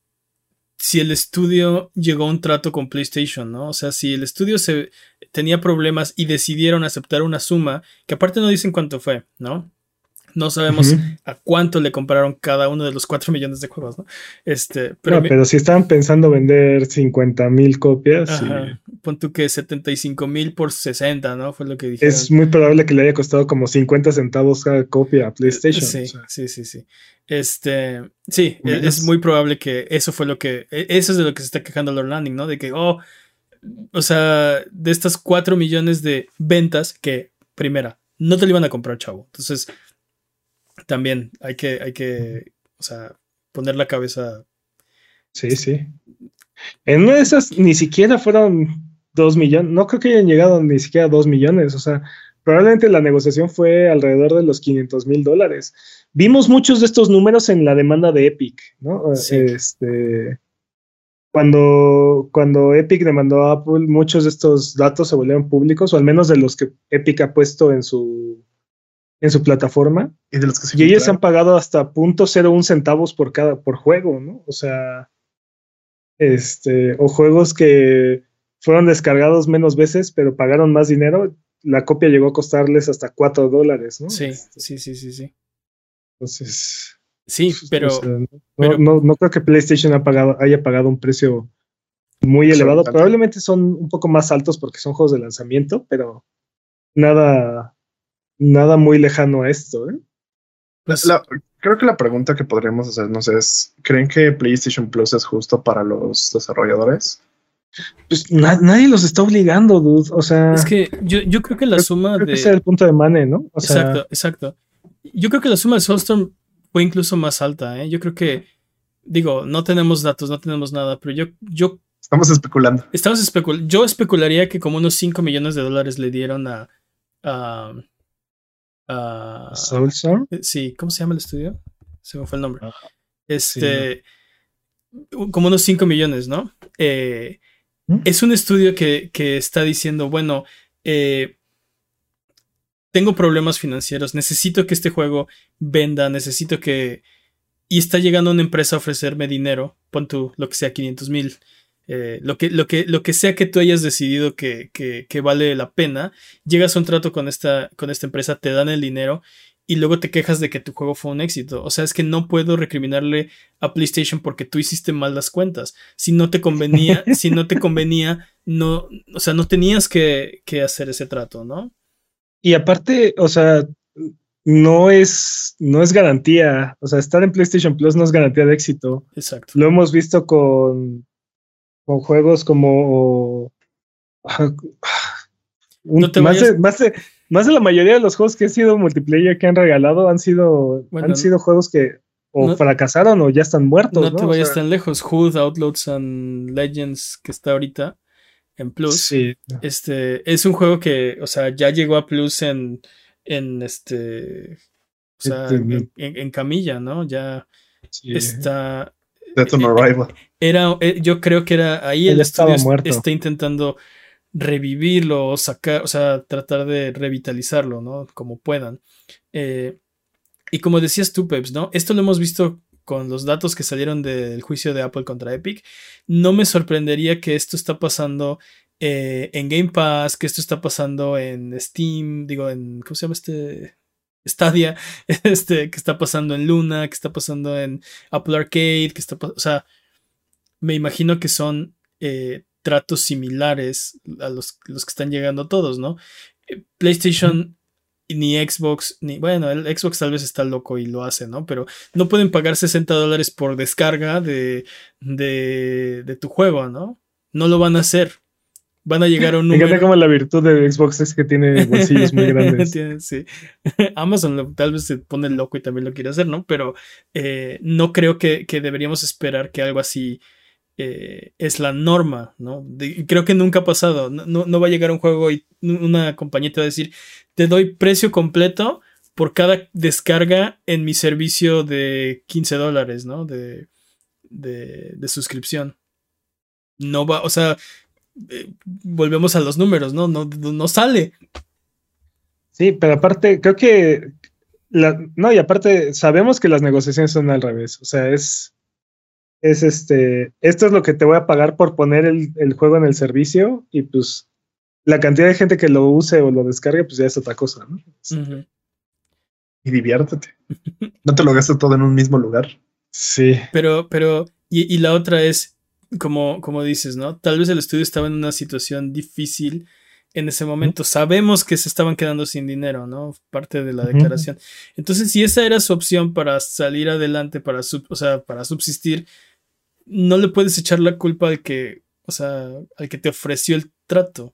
si el estudio llegó a un trato con PlayStation, ¿no? O sea, si el estudio se, tenía problemas y decidieron aceptar una suma, que aparte no dicen cuánto fue, ¿no? No sabemos a cuánto le compraron cada uno de los 4 millones de juegos, ¿no? Este, pero, pero si estaban pensando vender 50 mil copias. Ajá, Pon tú que 75 mil por 60, ¿no? Fue lo que dijeron. Es muy probable que le haya costado como 50 centavos cada copia a PlayStation. Sí, sí, sí, sí. Este, sí, e, es, muy probable que eso fue lo que, e, eso es de lo que se está quejando Lord Landing, ¿no? De que, oh, o sea, de estas 4 millones de ventas que, primera, no te lo iban a comprar, chavo. Entonces, también hay que, hay que, o sea, poner la cabeza. Sí, sí. En una de esas ni siquiera fueron dos millones, no creo que hayan llegado ni siquiera a dos millones, o sea, probablemente la negociación fue alrededor de los 500 mil dólares. Vimos muchos de estos números en la demanda de Epic, ¿no? Este, cuando, cuando Epic demandó a Apple, muchos de estos datos se volvieron públicos, o al menos de los que Epic ha puesto en su, en su plataforma. Y, de los que ellos han pagado hasta .01 centavos por cada por juego, ¿no? O sea, este, o juegos que fueron descargados menos veces, pero pagaron más dinero. la copia llegó a costarles hasta 4 dólares, ¿no? Sí, Este, sí, sí, sí, sí. Entonces, Sí, pues, pero, o sea, no, pero- no, no creo que PlayStation ha pagado, haya pagado un precio muy elevado. Exorbitante. Probablemente son un poco más altos porque son juegos de lanzamiento, pero nada, nada muy lejano a esto, ¿eh? pues, La- creo que la pregunta que podríamos hacernos es, ¿creen que PlayStation Plus es justo para los desarrolladores? Pues na- nadie los está obligando, dude. O sea, es que yo, yo creo que la creo- suma creo de. que ese es el punto de Mane, ¿no? O sea, exacto, exacto. Yo creo que la suma de Soulstorm fue incluso más alta, ¿eh? Yo creo que, digo, no tenemos datos, no tenemos nada, pero yo, yo Estamos especulando. estamos especul yo especularía que como unos 5 millones de dólares le dieron a. a, a- Soulstorm. eh, sí, ¿cómo se llama el estudio? Se me fue el nombre. Ah, Este. Como unos 5 millones, ¿no? Eh, ¿Mm? es un estudio que, que está diciendo, bueno, eh, tengo problemas financieros, necesito que este juego venda, necesito que... Y está llegando una empresa a ofrecerme dinero, pon tú lo que sea, 500 mil, eh, lo, que, lo, que, lo que sea que tú hayas decidido que, que, que vale la pena, llegas a un trato con esta, con esta empresa, te dan el dinero y luego te quejas de que tu juego fue un éxito. O sea, es que no puedo recriminarle a PlayStation porque tú hiciste mal las cuentas. Si no te convenía, si no te convenía, no, o sea, no tenías que, que hacer ese trato, ¿no? Y aparte, o sea, no es, no es garantía. O sea, estar en PlayStation Plus no es garantía de éxito. Exacto. Lo hemos visto con, con juegos como. ah, un- No te más, de, más, de, más de la mayoría de los juegos que han sido multiplayer que han regalado han sido, Bueno, han sido juegos que o no- fracasaron o ya están muertos. No No, te O vayas sea, tan lejos. Hood, Outlaws and Legends, que está ahorita en Plus. Sí. Este es un juego que, o sea, ya llegó a Plus en, en este, o sea, Este, en, en- en camilla, ¿no? Ya sí. está. Death on Arrival. Era, eh, yo creo que era ahí el estudio es- muerto. está intentando revivirlo o sacar, o sea, tratar de revitalizarlo, ¿no? Como puedan. Eh, y como decías tú, Peps, ¿no? Esto lo hemos visto con los datos que salieron del juicio de Apple contra Epic. No me sorprendería que esto está pasando eh, en Game Pass, que esto está pasando en Steam, digo, en, ¿cómo se llama este? Stadia, este, que está pasando en Luna, que está pasando en Apple Arcade, que está pasando, o sea, me imagino que son eh, tratos similares a los, los que están llegando todos, ¿no? Eh, PlayStation ni Xbox, ni bueno, el Xbox tal vez está loco y lo hace, ¿no? Pero no pueden pagar 60 dólares por descarga de, de, de tu juego, ¿no? No lo van a hacer. Van a llegar a un Me encanta número. como la virtud de Xbox es que tiene bolsillos muy grandes. Sí. Amazon lo- tal vez se pone loco y también lo quiere hacer, ¿no? Pero eh, no creo que, que deberíamos esperar que algo así eh, es la norma, ¿no? De- creo que nunca ha pasado. No, no- no va a llegar un juego y una compañía te va a decir, te doy precio completo por cada descarga en mi servicio de 15 dólares, ¿no? De, de, de suscripción. No va, o sea, eh, volvemos a los números, ¿no? No, no, no sale. Sí, pero aparte, creo que. la- no, y aparte, sabemos que las negociaciones son al revés. O sea, es. Es este. Esto es lo que te voy a pagar por poner el, el juego en el servicio. Y pues. La cantidad de gente que lo use o lo descargue, pues ya es otra cosa, ¿no? Y diviértete. No te lo gastes todo en un mismo lugar. Sí. Pero, pero, y, y la otra es, como, como dices, ¿no? Tal vez el estudio estaba en una situación difícil en ese momento. Sabemos que se estaban quedando sin dinero, ¿no? Parte de la declaración. Entonces, si esa era su opción para salir adelante, para, sub- o sea, para subsistir, no le puedes echar la culpa al que, o sea, al que te ofreció el trato.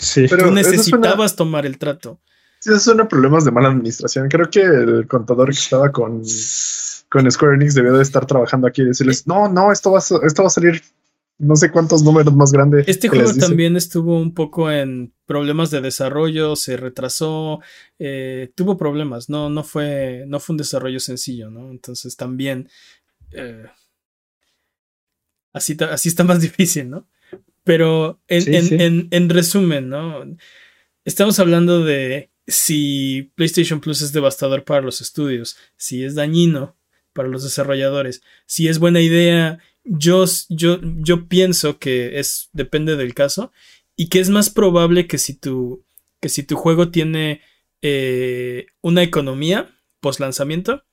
Sí. Pero Tú necesitabas tomar el trato. Sí, esos son problemas de mala administración. Creo que el contador que estaba con, con Square Enix debió de estar trabajando aquí y decirles, no, no, esto va, a, esto va a salir no sé cuántos números más grande. Este juego también estuvo un poco en problemas de desarrollo, se retrasó, eh, tuvo problemas, no, no, fue, no fue un desarrollo sencillo, ¿no? Entonces también eh, así, así está más difícil, ¿no? Pero en, Sí, en- sí. en- en resumen, ¿no? Estamos hablando de si PlayStation Plus es devastador para los estudios, si es dañino para los desarrolladores, si es buena idea yo, yo, yo pienso que es, depende del caso, y que es más probable que si tu que si tu juego tiene eh, una economía post lanzamiento,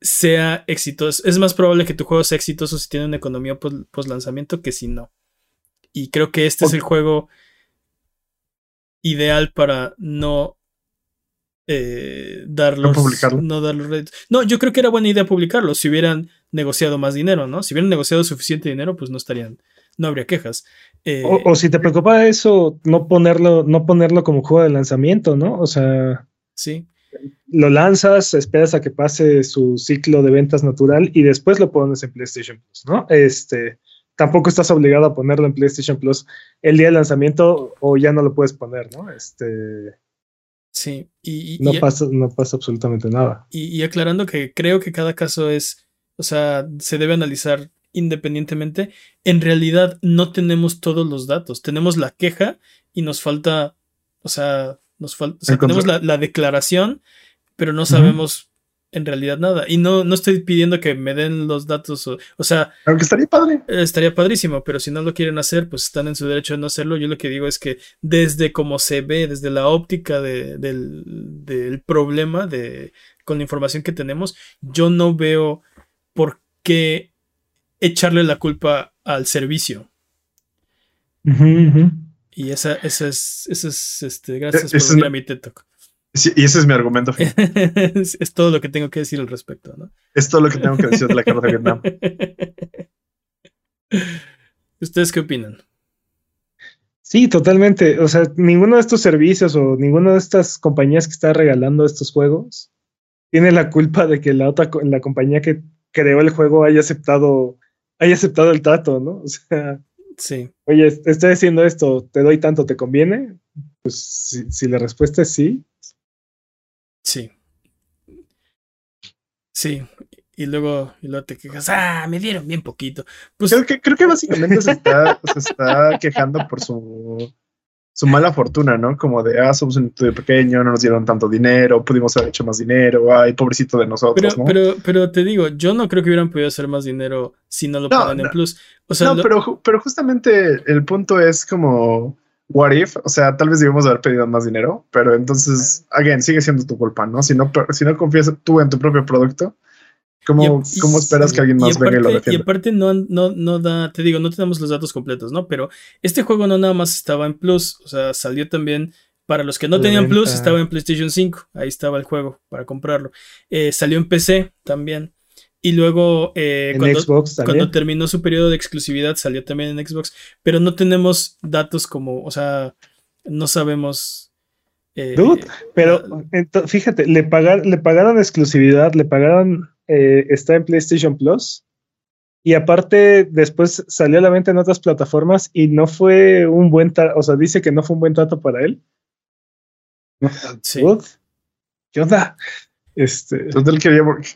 sea exitoso. Es más probable que tu juego sea exitoso si tiene una economía post lanzamiento que si no. Y creo que este es el juego ideal para no eh, darlos. No publicarlo. No darlos No, yo creo que era buena idea publicarlo si hubieran negociado más dinero, ¿no? Si hubieran negociado suficiente dinero, pues no estarían. No habría quejas. Eh, o, si te preocupa eso, no ponerlo, no ponerlo como juego de lanzamiento, ¿no? O sea. Sí. Lo lanzas, esperas a que pase su ciclo de ventas natural y después lo pones en PlayStation Plus, ¿no? Este tampoco estás obligado a ponerlo en PlayStation Plus el día de lanzamiento o ya no lo puedes poner, ¿no? Este. Sí, y, no, pasa, no pasa absolutamente nada. Y, aclarando que creo que cada caso es, o sea, se debe analizar independientemente. En realidad no tenemos todos los datos. Tenemos la queja y nos falta, o sea, nos falta, o sea, tenemos la, declaración, pero no sabemos en realidad nada. Y no, no estoy pidiendo que me den los datos, o, sea... Aunque estaría padre. estaría padrísimo, pero si no lo quieren hacer, pues están en su derecho de no hacerlo. Yo lo que digo es que desde cómo se ve, desde la óptica del, del, problema, de, con la información que tenemos, yo no veo por qué echarle la culpa al servicio. Y esa, esa es, esa es este, gracias por venir a mi TED Talk y ese es mi argumento es, todo lo que tengo que decir al respecto, ¿no? Es todo lo que tengo que decir de la guerra de Vietnam. ¿Ustedes qué opinan? Sí, totalmente. O sea, ninguno de estos servicios o ninguna de estas compañías que está regalando estos juegos tiene la culpa de que la otra la compañía que creó el juego haya aceptado haya aceptado el trato, ¿no? O sea, sí. Oye, estoy haciendo esto, te doy tanto, ¿te conviene? Pues si, si la respuesta es sí, Sí. Sí. Y luego, y luego te quejas, ah, me dieron bien poquito. Pues, creo, que, creo que básicamente se está, se está quejando por su, su mala fortuna, ¿no? Como de, ah, somos un estudio pequeño, no nos dieron tanto dinero, pudimos haber hecho más dinero, ay, pobrecito de nosotros, pero, Pero, pero te digo, yo no creo que hubieran podido hacer más dinero si no lo ponen en Plus. O sea, no, pero, pero justamente el punto es como what if, o sea, tal vez debemos haber pedido más dinero, pero entonces, again, sigue siendo tu culpa, ¿no? Si no, si no confías tú en tu propio producto, ¿cómo, ¿cómo esperas que alguien más venga y lo defienda? Y aparte no, no, no da, te digo, no tenemos los datos completos, ¿no? Pero este juego no nada más estaba en Plus, o sea, salió también... Para los que no tenían Plus, estaba en PlayStation 5. Ahí estaba el juego para comprarlo. Eh, salió en PC también. Y luego, eh, cuando, terminó su periodo de exclusividad, salió también en Xbox. Pero no tenemos datos como, o sea, no sabemos. Eh, pero fíjate, le, le pagaron exclusividad, le pagaron. Eh, está en PlayStation Plus. Y aparte, después salió a la venta en otras plataformas y no fue un buen trato. O sea, dice que no fue un buen trato para él. Sí. ¿Qué onda? Este, Entonces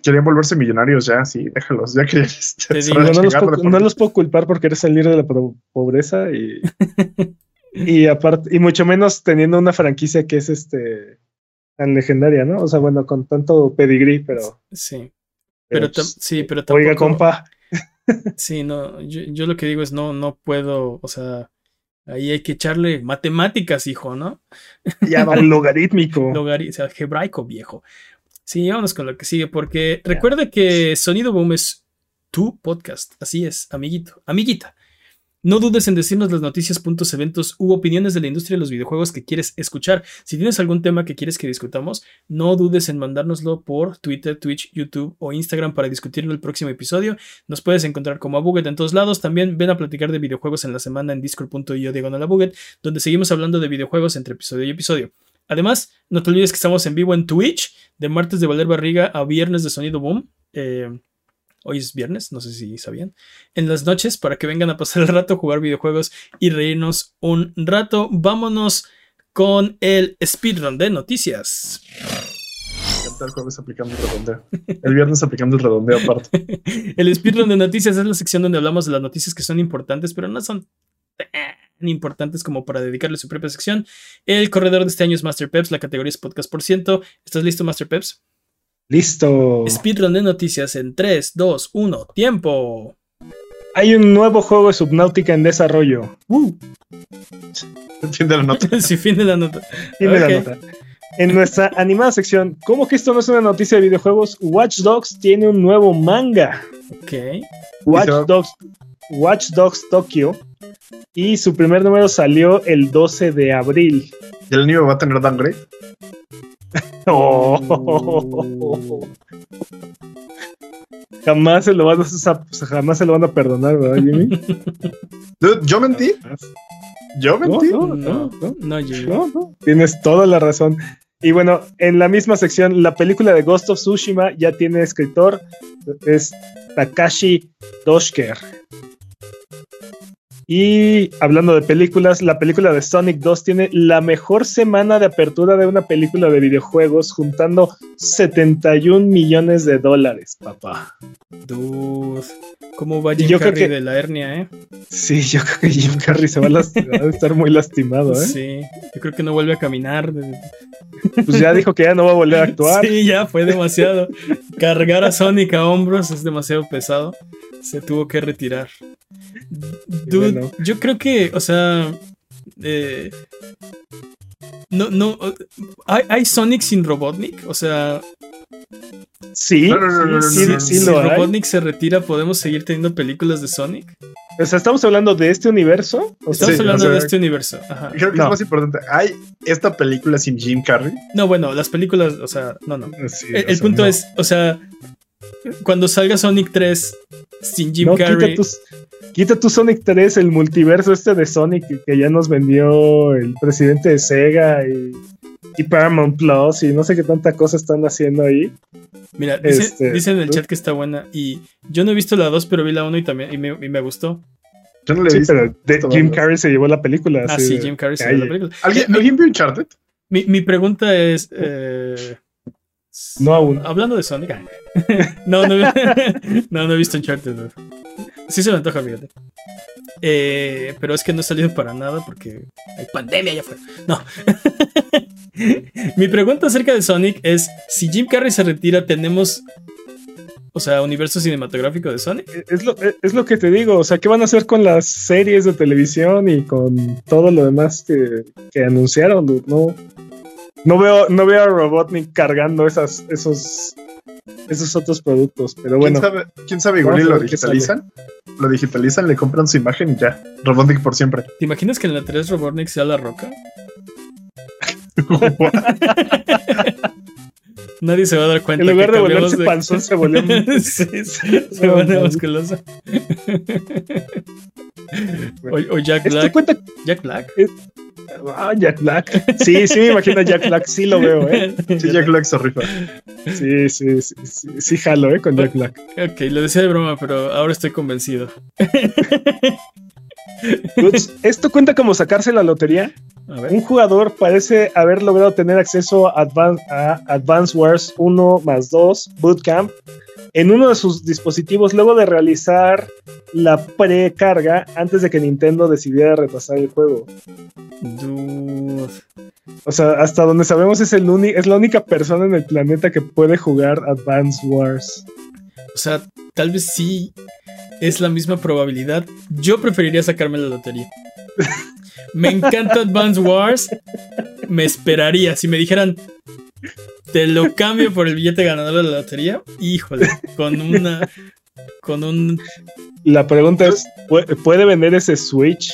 querían volverse millonarios ya, sí, déjalos, ya que este, no, los puedo, culpar por querer salir de la pobreza y, y aparte, y mucho menos teniendo una franquicia que es este tan legendaria, ¿no? O sea, bueno, con tanto pedigrí, pero. Sí. Pero, pues, sí, pero tampoco, Oiga, compa. Sí, no, yo, lo que digo es no, no puedo, o sea, ahí hay que echarle matemáticas, hijo, ¿no? Ya va logarítmico. o sea, hebraico, viejo. Sí, vámonos con lo que sigue, porque recuerda que Sonido Boom es tu podcast. Así es, amiguito, amiguita. No dudes en decirnos las noticias, puntos, eventos u opiniones de la industria de los videojuegos que quieres escuchar. Si tienes algún tema que quieres que discutamos, no dudes en mandárnoslo por Twitter, Twitch, YouTube o Instagram para discutirlo en el próximo episodio. Nos puedes encontrar como a Buget en todos lados. También ven a platicar de videojuegos en la semana en discord.io diagonal a Buget, donde seguimos hablando de videojuegos entre episodio y episodio. Además, no te olvides que estamos en vivo en Twitch, de martes de Valer Barriga a viernes de Sonido Boom. Eh, hoy es viernes, no sé si sabían. En las noches, para que vengan a pasar el rato, jugar videojuegos y reírnos un rato. Vámonos con el speedrun de noticias. El jueves aplicando el redondeo. El viernes aplicando el redondeo aparte. el speedrun de noticias es la sección donde hablamos de las noticias que son importantes, pero no son importantes como para dedicarle su propia sección. El corredor de este año es Master Peps, la categoría es podcast por ciento. ¿Estás listo, Master Peps? Listo. Speedrun de noticias en 3, 2, 1, tiempo. Hay un nuevo juego de Subnautica en desarrollo. Uh. Fin de la nota. sí, fin de la nota. Fin de la nota. En nuestra animada sección, ¿cómo que esto no es una noticia de videojuegos? Watch Dogs tiene un nuevo manga. Ok. Watch Dogs, Watch Dogs Tokyo. Y su primer número salió el 12 de abril. ¿Y el niño va a tener downgrade? oh. Jamás se lo van a, jamás se lo van a perdonar, ¿verdad, Jimmy? ¿Yo mentí? ¿Yo mentí? No, no, no, no, Tienes toda la razón. Y bueno, en la misma sección, la película de Ghost of Tsushima ya tiene escritor, es Takashi Doshker. Y hablando de películas, la película de Sonic 2 tiene la mejor semana de apertura de una película de videojuegos, juntando 71 millones de dólares, papá. Dude, ¿cómo va Jim Carrey de la hernia, eh? Sí, yo creo que Jim Carrey se va a, estar muy lastimado, eh. Sí, yo creo que no vuelve a caminar. Pues ya dijo que ya no va a volver a actuar. Sí, ya fue demasiado. Cargar a Sonic a hombros es demasiado pesado. Se tuvo que retirar. Dude, yo creo que, o sea, eh, no, no, ¿hay, Sonic sin Robotnik? O sea, sí, sí, sí, si Robotnik se retira, ¿podemos seguir teniendo películas de Sonic? O sea, ¿estamos hablando de este universo? Estamos hablando de este universo. Creo que es más importante. ¿Hay esta película sin Jim Carrey? No, bueno, las películas, o sea, no, no. el, punto es, o sea, cuando salga Sonic 3 sin Jim Carrey. Quita tu, Sonic 3, el multiverso este de Sonic que ya nos vendió el presidente de Sega y, Paramount Plus y no sé qué tanta cosa están haciendo ahí. Mira, dice, dicen en el chat que está buena y yo no he visto la 2, pero vi la 1 y también y me, gustó. Yo no le he sí, pero Jim Carrey se llevó la película. Ah, sí, Jim Carrey se llevó la película. ¿Alguien, ¿alguien vio Uncharted? Mi, mi pregunta es. Eh, no aún. Hablando de Sonic. no, no, no, no he visto Uncharted. Sí se me antoja, fíjate. Eh, pero es que no he salido para nada porque hay pandemia allá afuera. No. Mi pregunta acerca de Sonic es: si Jim Carrey se retira, ¿tenemos o sea, universo cinematográfico de Sonic. Es lo, es lo que te digo, o sea, ¿qué van a hacer con las series de televisión y con todo lo demás que, que anunciaron? No, no veo, no veo a Robotnik cargando esas, esos, esos otros productos, pero bueno. ¿Quién sabe? igual lo digitalizan. Lo digitalizan, le compran su imagen y ya. Robotnik por siempre. ¿Te imaginas que en la 3 Robotnik sea la roca? Nadie se va a dar cuenta. En lugar de volverse panzón, se volvió. sí, se vuelve musculoso. o, Jack Black. Jack Black. Ah, Jack Black. Sí, sí, me imagino a Jack Black. Sí lo veo, ¿eh? Sí, Jack Black se rifa. Sí, sí, sí, sí, jalo, ¿eh? Con Jack Black. Ok, lo decía de broma, pero ahora estoy convencido. ¿Esto cuenta como sacarse la lotería? Un jugador parece haber logrado tener acceso a Advance, a Advance Wars 1 más 2 Bootcamp en uno de sus dispositivos luego de realizar la precarga antes de que Nintendo decidiera retrasar el juego. O sea, hasta donde sabemos es, el es la única persona en el planeta que puede jugar Advance Wars. O sea, tal vez sí es la misma probabilidad. Yo preferiría sacarme la lotería. Me encanta Advance Wars. Me esperaría. Si me dijeran, te lo cambio por el billete ganador de la lotería. Híjole, con una. Con un. La pregunta es: ¿puede vender ese Switch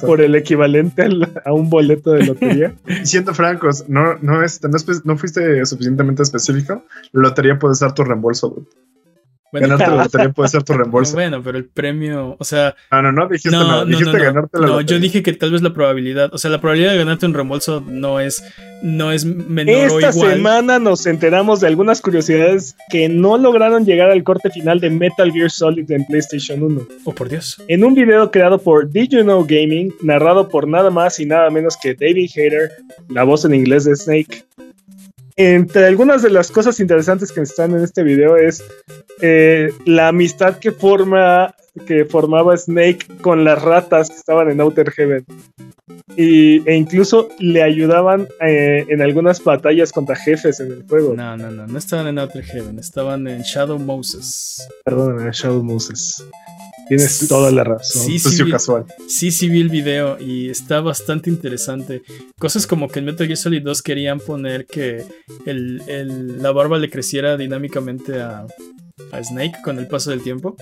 por el equivalente a un boleto de lotería? Siendo francos, no, no, este, no, fuiste suficientemente específico. La lotería puede ser tu reembolso. Bueno, ganarte la lotería puede ser tu reembolso. Bueno, pero el premio, o sea. Ah, no, no, dijiste, no, dijiste ganarte la No, yo dije que tal vez la probabilidad, o sea, la probabilidad de ganarte un reembolso no es, no es menor Esta o igual. Esta semana nos enteramos de algunas curiosidades que no lograron llegar al corte final de Metal Gear Solid en PlayStation 1. Oh, por Dios. En un video creado por Did You Know Gaming, narrado por nada más y nada menos que David Hayter, la voz en inglés de Snake, entre algunas de las cosas interesantes que están en este video es eh, la amistad que forma que formaba Snake con las ratas que estaban en Outer Heaven. Y, e incluso le ayudaban eh, en algunas batallas contra jefes en el juego. No, no, no, no estaban en Outer Heaven, estaban en Shadow Moses. Perdón, en Shadow Moses. Tienes toda la razón. Sí, sí, vi, casual. sí, sí vi el video y está bastante interesante. Cosas como que en Metal Gear Solid 2 querían poner que el, la barba le creciera dinámicamente a, a Snake con el paso del tiempo.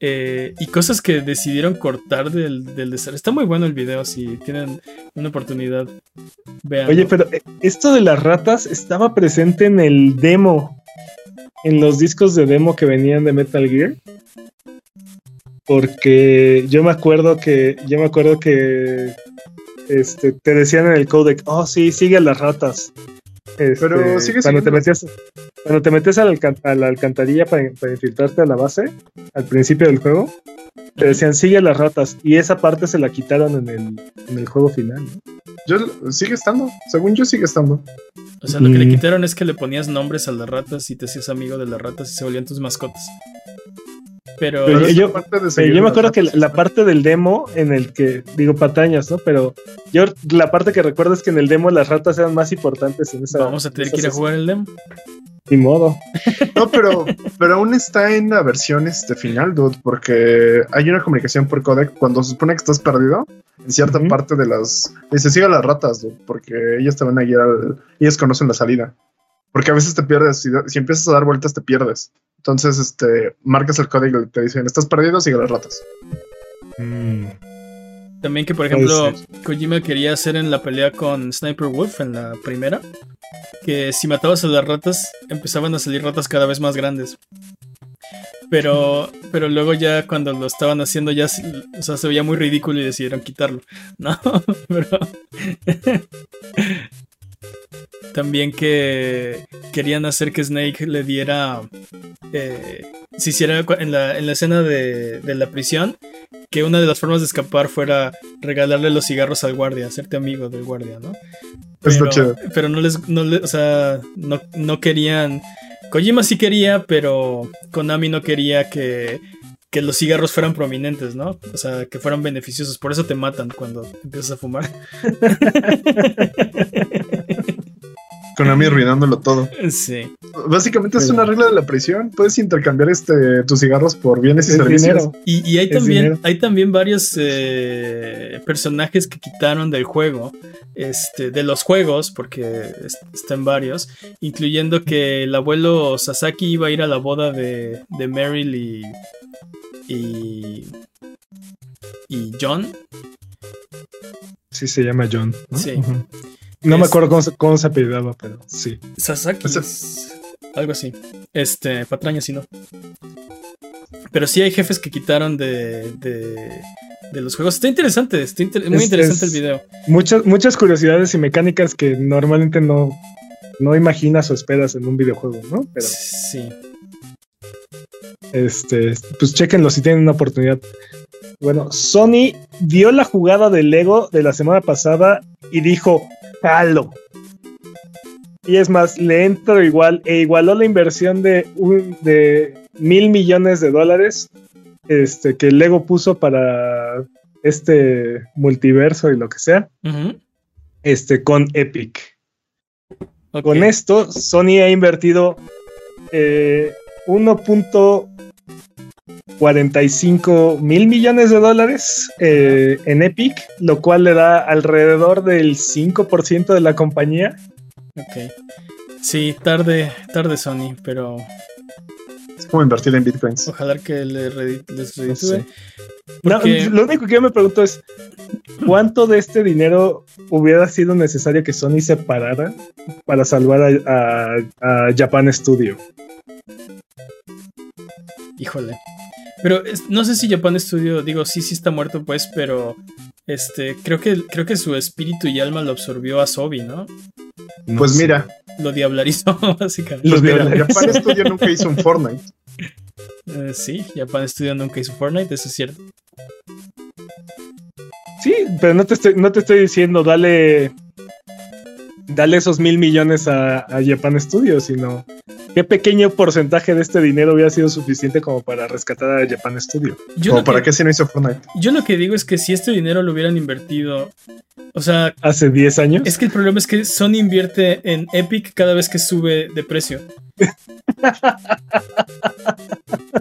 Eh, y cosas que decidieron cortar del, del desarrollo. Está muy bueno el video, si tienen una oportunidad, vean. Oye, pero eh, esto de las ratas estaba presente en el demo, en los discos de demo que venían de Metal Gear porque yo me acuerdo que yo me acuerdo que este, te decían en el codec, oh sí, sigue a las ratas. Pero este, cuando te metías cuando te metes a la, alcantarilla para, infiltrarte a la base al principio del juego, te decían sigue a las ratas y esa parte se la quitaron en el, en el juego final. Yo sigue estando, según yo sigue estando. O sea, lo que le mm. quitaron es que le ponías nombres a las ratas y te hacías amigo de las ratas y se volvían tus mascotas. Pero, yo, me acuerdo que la, parte del demo en el que, digo patañas, ¿no? Pero yo la parte que recuerdo es que en el demo las ratas eran más importantes en esa. Vamos a tener que ir a jugar el demo. Ni modo. No, pero, pero aún está en la versión este final, dude, porque hay una comunicación por codec cuando se supone que estás perdido en cierta parte de las. Dice, siga las ratas, dude, porque ellas te van a guiar, ellas conocen la salida. Porque a veces te pierdes, si, si empiezas a dar vueltas te pierdes. Entonces, este, marcas el código y te dicen, estás perdido, sigue las ratas. Mm. También que, por ejemplo, Kojima quería hacer en la pelea con Sniper Wolf, en la primera, que si matabas a las ratas, empezaban a salir ratas cada vez más grandes. Pero, pero luego ya cuando lo estaban haciendo ya o sea, se veía muy ridículo y decidieron quitarlo. No, pero también que querían hacer que Snake le diera. Eh, se hiciera en la, en la escena de, de, la prisión. Que una de las formas de escapar fuera regalarle los cigarros al guardia, hacerte amigo del guardia, ¿no? Pero, pero no les. No o sea, no, no querían. Kojima sí quería, pero Konami no quería que que los cigarros fueran prominentes, ¿no? O sea, que fueran beneficiosos. Por eso te matan cuando empiezas a fumar. Konami arruinándolo todo. Sí. Básicamente es una regla de la prisión. Puedes intercambiar este, tus cigarros por bienes y servicios. Y, hay, también, hay también varios eh, personajes que quitaron del juego. Este, de los juegos, porque están varios, incluyendo que el abuelo Sasaki iba a ir a la boda de, de Meryl y, y, y John. Sí, se llama John. Sí. No me acuerdo cómo se, apellidaba, pero sí. Sasaki. Algo así. Este, patraña, si no. Pero sí hay jefes que quitaron de, de, los juegos. Está interesante, está muy interesante el video. Muchas, muchas curiosidades y mecánicas que normalmente no, no imaginas o esperas en un videojuego, ¿no? Pero, sí. Este, pues chequenlo si tienen una oportunidad. Bueno, Sony vio la jugada del Lego de la semana pasada y dijo, y es más, le entro igual e igualó la inversión de, un, de mil millones de dólares este, que Lego puso para este multiverso y lo que sea, este, con Epic. Con esto, Sony ha invertido eh, 45 mil millones de dólares eh, en Epic, lo cual le da alrededor del 5% de la compañía. Ok. Sí, tarde, tarde Sony, pero... Es como invertir en bitcoins. Ojalá que le les reditúe. lo único que yo me pregunto es, ¿cuánto de este dinero hubiera sido necesario que Sony se parara para salvar a, a Japan Studio? Híjole. Pero no sé si Japan Studio, digo, sí, sí está muerto, pues, pero este, creo que, creo que su espíritu y alma lo absorbió a Sobi, ¿no? pues mira. Lo diablarizó, básicamente. Pues mira, Japan Studio nunca hizo un Fortnite. Eh, sí, Japan Studio nunca hizo Fortnite, eso es cierto. Sí, pero no te estoy, no te estoy diciendo, dale dale esos mil millones a, a, Japan Studios, sino qué pequeño porcentaje de este dinero hubiera sido suficiente como para rescatar a Japan Studio. Yo para qué se no hizo Fortnite. Yo lo que digo es que si este dinero lo hubieran invertido, o sea, hace 10 años. Es que el problema es que Sony invierte en Epic cada vez que sube de precio.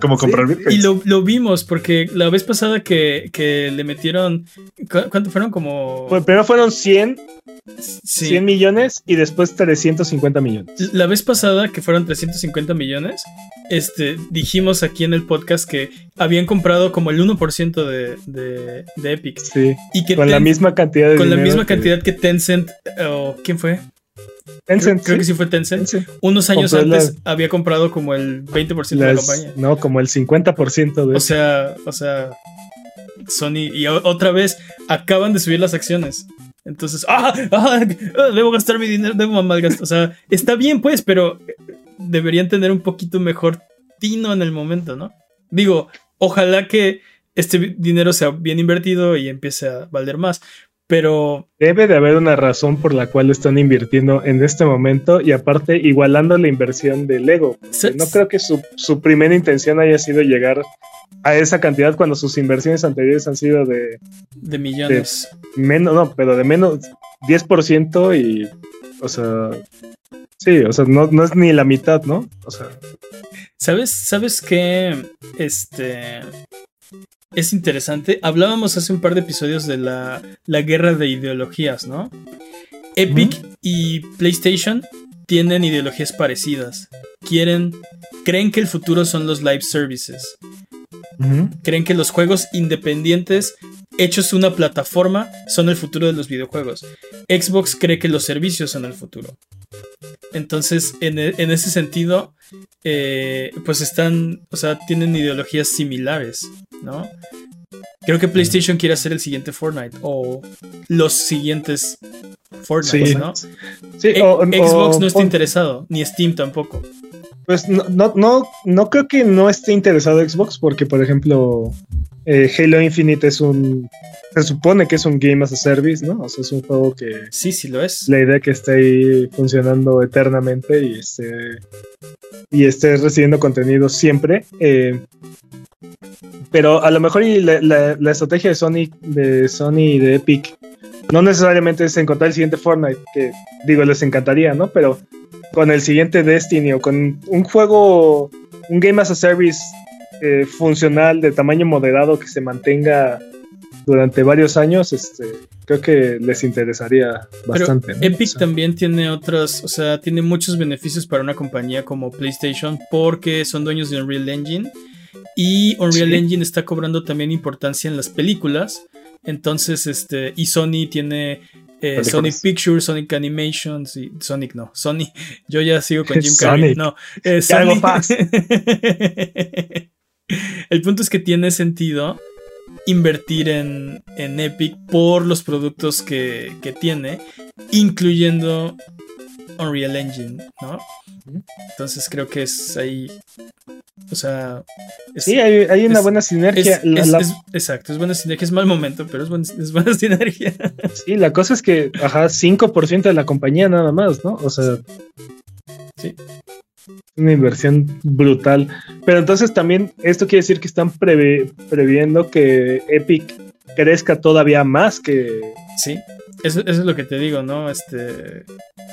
Como comprar Y lo, vimos porque la vez pasada que, que le metieron. ¿Cuánto fueron? Como. Pues primero fueron 100 100 millones y después 350 millones. La vez pasada, que fueron 350 millones, este, dijimos aquí en el podcast que habían comprado como el 1% de, de, de, Epic. Sí. Y que con la misma cantidad de Con la misma cantidad que Tencent, o ¿quién fue? Tencent. Creo, que sí fue Tencent. Unos años antes había comprado como el 20% de la compañía. No, como el 50% de. O sea, o sea, Sony. Y otra vez acaban de subir las acciones. Entonces, ¡ah! ¡ah! Debo gastar mi dinero, debo malgastar. O sea, está bien, pues, pero deberían tener un poquito mejor tino en el momento, ¿no? Digo, ojalá que este dinero sea bien invertido y empiece a valer más. Pero. Debe de haber una razón por la cual están invirtiendo en este momento y aparte igualando la inversión de Lego. No creo que su, su primera intención haya sido llegar a esa cantidad cuando sus inversiones anteriores han sido de... De millones. menos, no, pero de menos 10% y, o sea, sí, o sea, no, es ni la mitad, ¿no? O sea... ¿Sabes, sabes qué? Este... Es interesante. Hablábamos hace un par de episodios de la, la guerra de ideologías, ¿no? Epic y PlayStation tienen ideologías parecidas. Quieren, creen que el futuro son los live services. Creen que los juegos independientes hechos una plataforma son el futuro de los videojuegos. Xbox cree que los servicios son el futuro. Entonces, en, e, ese sentido, eh, pues están, o sea, tienen ideologías similares, ¿no? Creo que PlayStation quiere hacer el siguiente Fortnite o los siguientes Fortnite, ¿no? E, Xbox no está interesado, ni Steam tampoco. Pues no, no, no, creo que no esté interesado Xbox porque, por ejemplo, eh, Halo Infinite es un... Se supone que es un game as a service, ¿no? O sea, es un juego que... Sí, sí lo es. La idea que esté ahí funcionando eternamente y esté, y esté recibiendo contenido siempre. Eh, pero a lo mejor la, la, estrategia de Sony, de Sony y de Epic no necesariamente es encontrar el siguiente Fortnite, que digo, les encantaría, ¿no? Pero con el siguiente Destiny o con un juego, un game as a service eh, funcional de tamaño moderado que se mantenga durante varios años, este, creo que les interesaría bastante. Epic también tiene otras, o sea, tiene muchos beneficios para una compañía como PlayStation porque son dueños de Unreal Engine y Unreal Engine está cobrando también importancia en las películas. Entonces, este, y Sony tiene eh, Sonic Pictures, Sonic Animations y Sonic no, Sony. Yo ya sigo con Jim Carrey. No, eh, Sony. El punto es que tiene sentido invertir en, en Epic por los productos que, que tiene, incluyendo Unreal Engine, ¿no? Entonces creo que es ahí. O sea. sí, hay, una buena sinergia. exacto, es buena sinergia. Es mal momento, pero es, buena sinergia. Sí, la cosa es que, ajá, 5% de la compañía nada más, ¿no? O sea. Sí. Una inversión brutal. Pero entonces también esto quiere decir que están previendo que Epic crezca todavía más que. Sí, eso, es lo que te digo, ¿no? Este.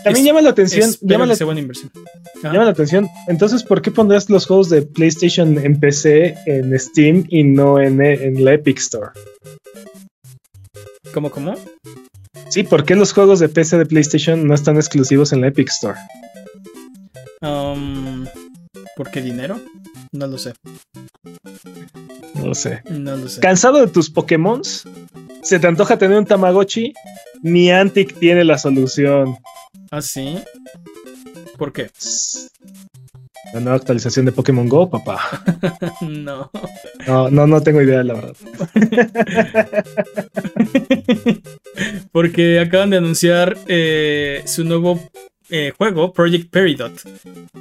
También llama la atención. Llama la, buena inversión. Llama la atención. Entonces, ¿por qué pondrás los juegos de PlayStation en PC, en Steam y no en, en la Epic Store? ¿Cómo, cómo? Sí, ¿por qué los juegos de PC de PlayStation no están exclusivos en la Epic Store? Um, ¿Por qué dinero? No lo sé. No lo sé. No lo sé. ¿Cansado de tus Pokémon? ¿Se te antoja tener un Tamagotchi? Niantic tiene la solución. ¿Ah, sí? ¿Por qué? La nueva actualización de Pokémon Go, papá. no. No, no, no tengo idea, la verdad. Porque acaban de anunciar eh, su nuevo eh, juego, Project Peridot,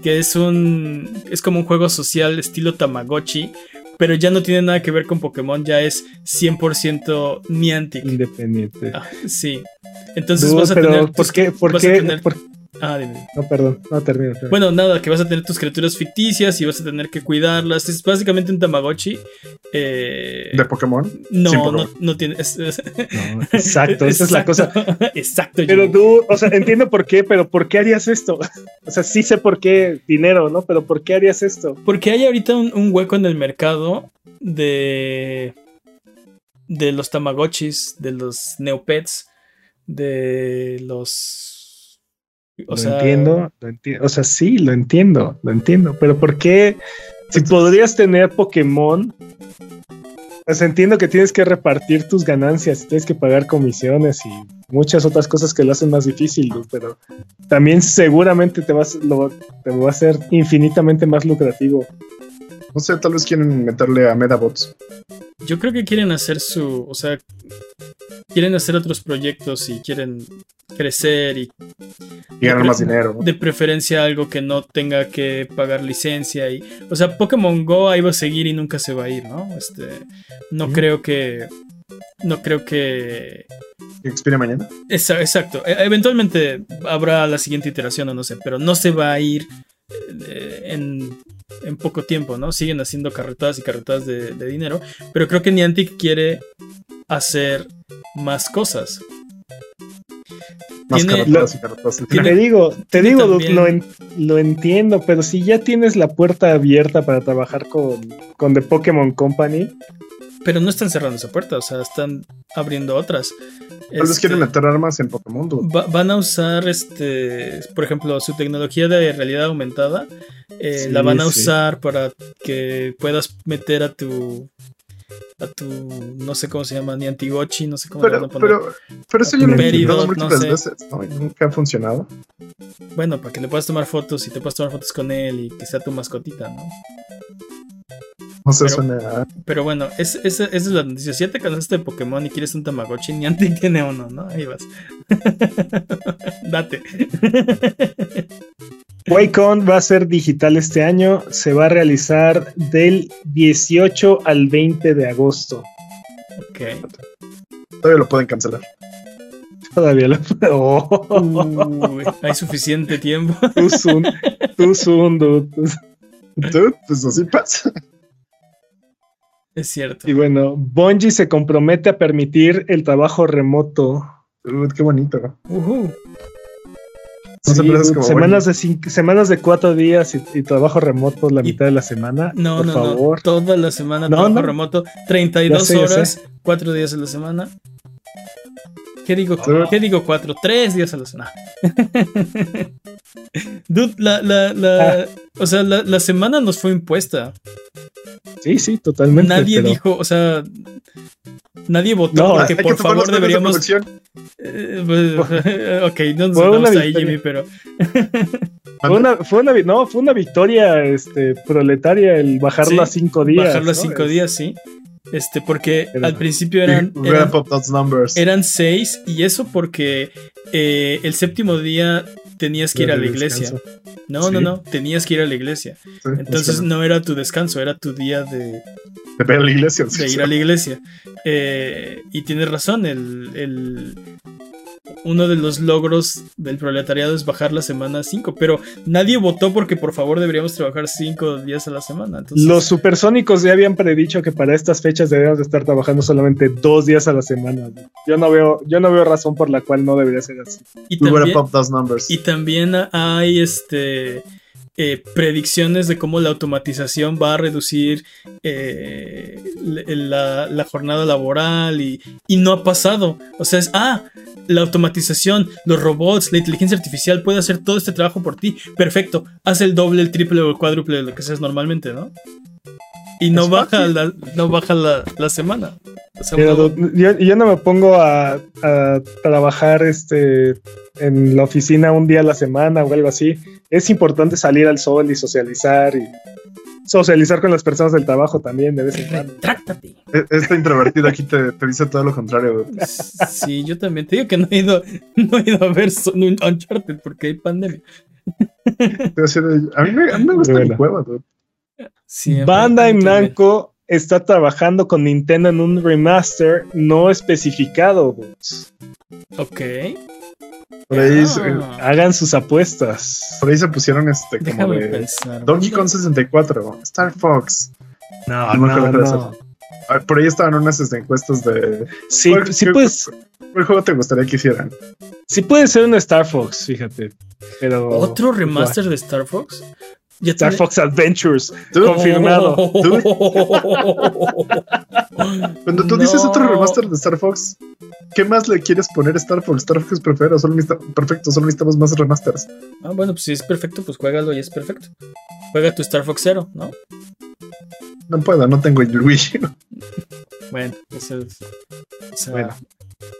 que es un. es como un juego social estilo Tamagotchi, pero ya no tiene nada que ver con Pokémon, ya es 100% Niantic. Independiente. Ah, sí. Entonces vas a tener. ¿Por qué? ¿Por qué? Ah, dime. No, perdón, no termino, Bueno, nada, que vas a tener tus criaturas ficticias y vas a tener que cuidarlas. Es básicamente un Tamagotchi. Eh, ¿De Pokémon? No, no, no tiene. exacto, esa es la cosa. Exacto. Pero tú, o sea, entiendo por qué, pero ¿por qué harías esto? O sea, sí sé por qué dinero, ¿no? Pero ¿por qué harías esto? Porque hay ahorita un, hueco en el mercado de. de los Tamagotchis, de los Neopets, de los lo entiendo, o sea, sí, lo entiendo, lo entiendo, pero ¿por qué? Si podrías tener Pokémon, pues entiendo que tienes que repartir tus ganancias, tienes que pagar comisiones y muchas otras cosas que lo hacen más difícil, pero también seguramente te, vas, te va a ser infinitamente más lucrativo. No sé, tal vez quieren meterle a Medabots. Yo creo que quieren hacer su, o sea, quieren hacer otros proyectos y quieren crecer y, ganar más dinero. De preferencia algo que no tenga que pagar licencia y, o sea, Pokémon Go ahí va a seguir y nunca se va a ir, ¿no? Este, no creo que, no creo que expire mañana. Exacto. E, eventualmente habrá la siguiente iteración o no sé, pero no se va a ir eh, en, en, poco tiempo, ¿no? Siguen haciendo carretadas y carretadas de, de dinero, pero creo que Niantic quiere hacer más cosas. Más Te digo, te digo, lo, entiendo, pero si ya tienes la puerta abierta para trabajar con, con The Pokémon Company. Pero no están cerrando esa puerta, o sea, están abriendo otras. Tal vez quieren este, meter armas en Pokémon. van a usar, este, por ejemplo, su tecnología de realidad aumentada. Eh, la van a usar para que puedas meter a tu a tu, no sé cómo se llama, ni Antigochi, no sé cómo pero, van a poner. Pero, pero eso yo lo he múltiples veces, ¿no? Y nunca ha funcionado. Bueno, para que le puedas tomar fotos y te puedas tomar fotos con él y que sea tu mascotita, ¿no? No sé, pero, suena... pero bueno, es, esa es la noticia. Si ya te cansaste de Pokémon y quieres un Tamagotchi, Niantic tiene uno, ¿no? Ahí vas. Date. Waycon va a ser digital este año. Se va a realizar del 18 al 20 de agosto. Ok. Todavía lo pueden cancelar. Todavía lo pueden. hay suficiente tiempo. Tú soon, tú soon, dude. Dude, pues así pasa. Es cierto. Y bueno, Bungie se compromete a permitir el trabajo remoto. Dude, qué bonito. Uh semanas, de cinco, semanas de cuatro días y, trabajo remoto la mitad de la semana. No, por no, favor. no. Toda la semana trabajo remoto. 32 horas, cuatro días a la semana. ¿Qué digo? ¿Qué digo cuatro? Tres días a la semana. Dude, la, la, la, ah. o sea, la, la, semana nos fue impuesta. Sí, sí, totalmente. Nadie dijo, o sea, nadie votó porque por favor deberíamos. Eh, pues, ok, no nos vamos ahí, Jimmy, pero. fue una, fue una, no, fue una victoria este, proletaria el bajarlo a cinco días. Bajarlo a cinco días, sí. Este, porque al principio eran, eran, eran, seis, y eso porque eh, el séptimo día tenías que ir a la iglesia. No, no, no, tenías que ir a la iglesia. Entonces no era tu descanso, era tu día de, de ir a la iglesia. De ir a la iglesia. Eh, y tienes razón, el, uno de los logros del proletariado es bajar la semana 5, pero nadie votó porque por favor deberíamos trabajar 5 días a la semana. Los supersónicos ya habían predicho que para estas fechas deberíamos estar trabajando solamente dos días a la semana. Yo no veo, yo no veo razón por la cual no debería ser así. Y también, y también hay este eh, predicciones de cómo la automatización va a reducir eh, la, jornada laboral y, no ha pasado. O sea, es, ah, la automatización, los robots, la inteligencia artificial puede hacer todo este trabajo por ti. Perfecto, haz el doble, el triple o el cuádruple de lo que seas normalmente, ¿no? Y no baja, la, no baja la, semana. yo, no me pongo a, a trabajar este en la oficina un día a la semana o algo así. Es importante salir al sol y socializar y socializar con las personas del trabajo también de vez en cuando. E-, este introvertido aquí te, dice todo lo contrario. Sí, yo también te digo que no he ido, no he ido a ver Uncharted porque hay pandemia. A mí me, a mí me gusta el juego. Banda en Namco está trabajando con Nintendo en un remaster no especificado. Ok. Por ahí ah. hagan sus apuestas. Por ahí se pusieron este como de Donkey Kong 64, Star Fox. No, no, no. Por ahí estaban unas este, encuestas de. Sí, sí puedes. ¿Cuál juego te gustaría que hicieran? Sí puede ser un Star Fox, fíjate. Pero. ¿Otro remaster de Star Fox? Star Fox Adventures, confirmado. Cuando tú dices otro remaster de Star Fox, ¿qué más le quieres poner a Star Fox? Star Fox es perfecto, solo, perfecto, solo necesitamos más remasters. Ah, bueno, pues si es perfecto, pues juégalo y es perfecto. Juega tu Star Fox Zero, ¿no? No puedo, no tengo el Wii. bueno, eso es. bueno.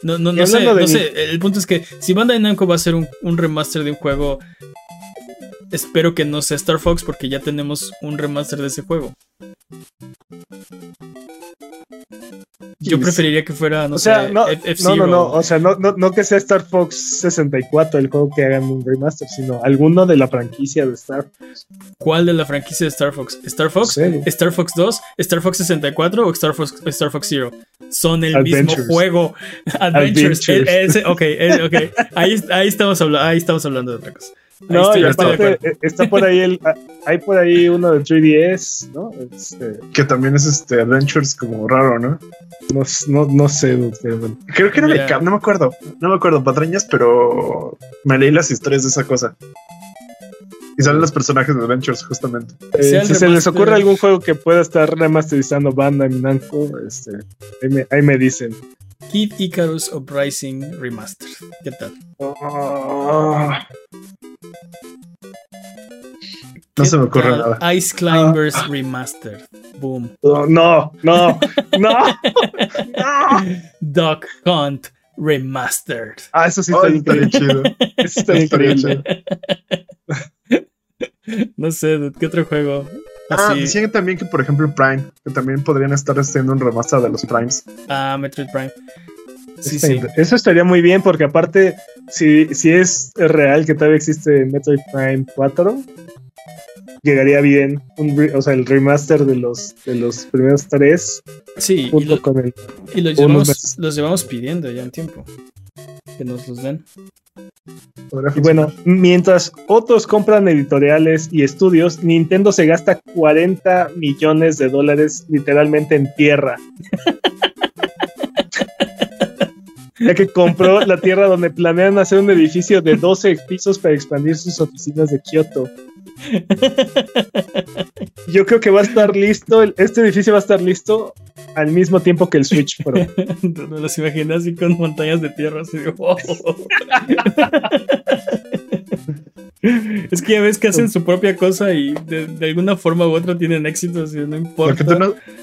No, no, no sé, no sé. El punto es que si Bandai Namco va a hacer un, un remaster de un juego espero que no sea Star Fox porque ya tenemos un remaster de ese juego. Yo preferiría que fuera, no sé, no, no, no, no, o sea, no, no, no, que sea Star Fox 64 el juego que hagan un remaster, sino alguno de la franquicia de Star Fox. ¿Cuál de la franquicia de Star Fox? ¿Star Fox? ¿Star Fox 2? ¿Star Fox 64 o Star Fox, Star Fox Zero? Son el mismo juego. Adventures. Adventures. ok, ok. Ahí, ahí, estamos hablando, ahí estamos hablando de otra cosa. No, y aparte eh, está por ahí el, ah, hay por ahí uno de 3DS, ¿no? Este, que también es este Adventures como raro, ¿no? No, no, no sé. Creo que era de Cap, no me acuerdo, no me acuerdo patrañas, pero me leí las historias de esa cosa. Y salen los personajes de Adventures, justamente. Eh, si se les ocurre algún juego que pueda estar remasterizando Banda en Namco, este, ahí, me, ahí me dicen. Kid Icarus Uprising Remastered. ¿Qué tal? No se me ocurre nada. Ice Climbers ah. Remastered. Boom. no, no, no. no. Duck Hunt Remastered. Ah, eso sí está bien chido. Eso está increíble. No sé, ¿qué otro juego? Ah, decían también que, por ejemplo, Prime, que también podrían estar haciendo un remaster de los Primes. Ah, Metroid Prime. Sí, sí. Eso estaría muy bien porque aparte, si, si es real que todavía existe Metroid Prime 4, llegaría bien o sea, el remaster de los, de los primeros tres. Sí, y, y los, llevamos, los llevamos pidiendo ya un tiempo. Que nos los den. Y bueno, mientras otros compran editoriales y estudios, Nintendo se gasta 40 millones de dólares literalmente en tierra. ya que compró la tierra donde planean hacer un edificio de 12 pisos para expandir sus oficinas de Kioto. Yo creo que va a estar listo, este edificio va a estar listo al mismo tiempo que el Switch Pro. ¿No los imaginas así con montañas de tierra? Así Es que ya ves que hacen su propia cosa y de, alguna forma u otra tienen éxito, así no importa.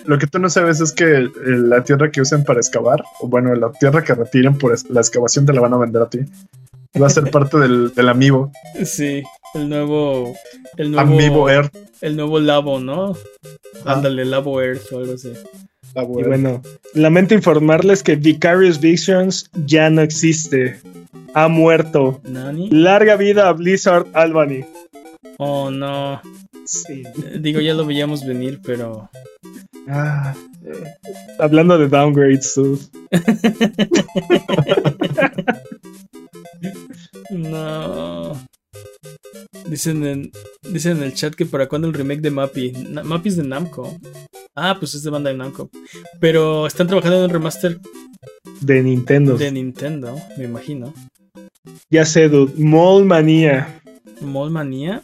Lo que, tú no, sabes es que la tierra que usen para excavar, o bueno, la tierra que retiren por la excavación te la van a vender a ti. Va a ser parte del, del amiibo. Sí, el nuevo. El nuevo Amiibo Earth. El nuevo Labo, ¿no? Ándale, Labo Earth o algo así. Y bueno, lamento informarles que Vicarious Visions ya no existe ha muerto. Larga vida a Blizzard Albany. Oh, no. Sí. Digo, ya lo veíamos venir, pero. Ah, hablando de downgrades, no. Dicen en, dicen en el chat que para cuándo el remake de Mappy. Mappy es de Namco. Ah, pues es de banda de Namco. Pero están trabajando en un remaster. De Nintendo. De Nintendo, me imagino. Ya sé, dude. Mall Manía. ¿Mall Manía?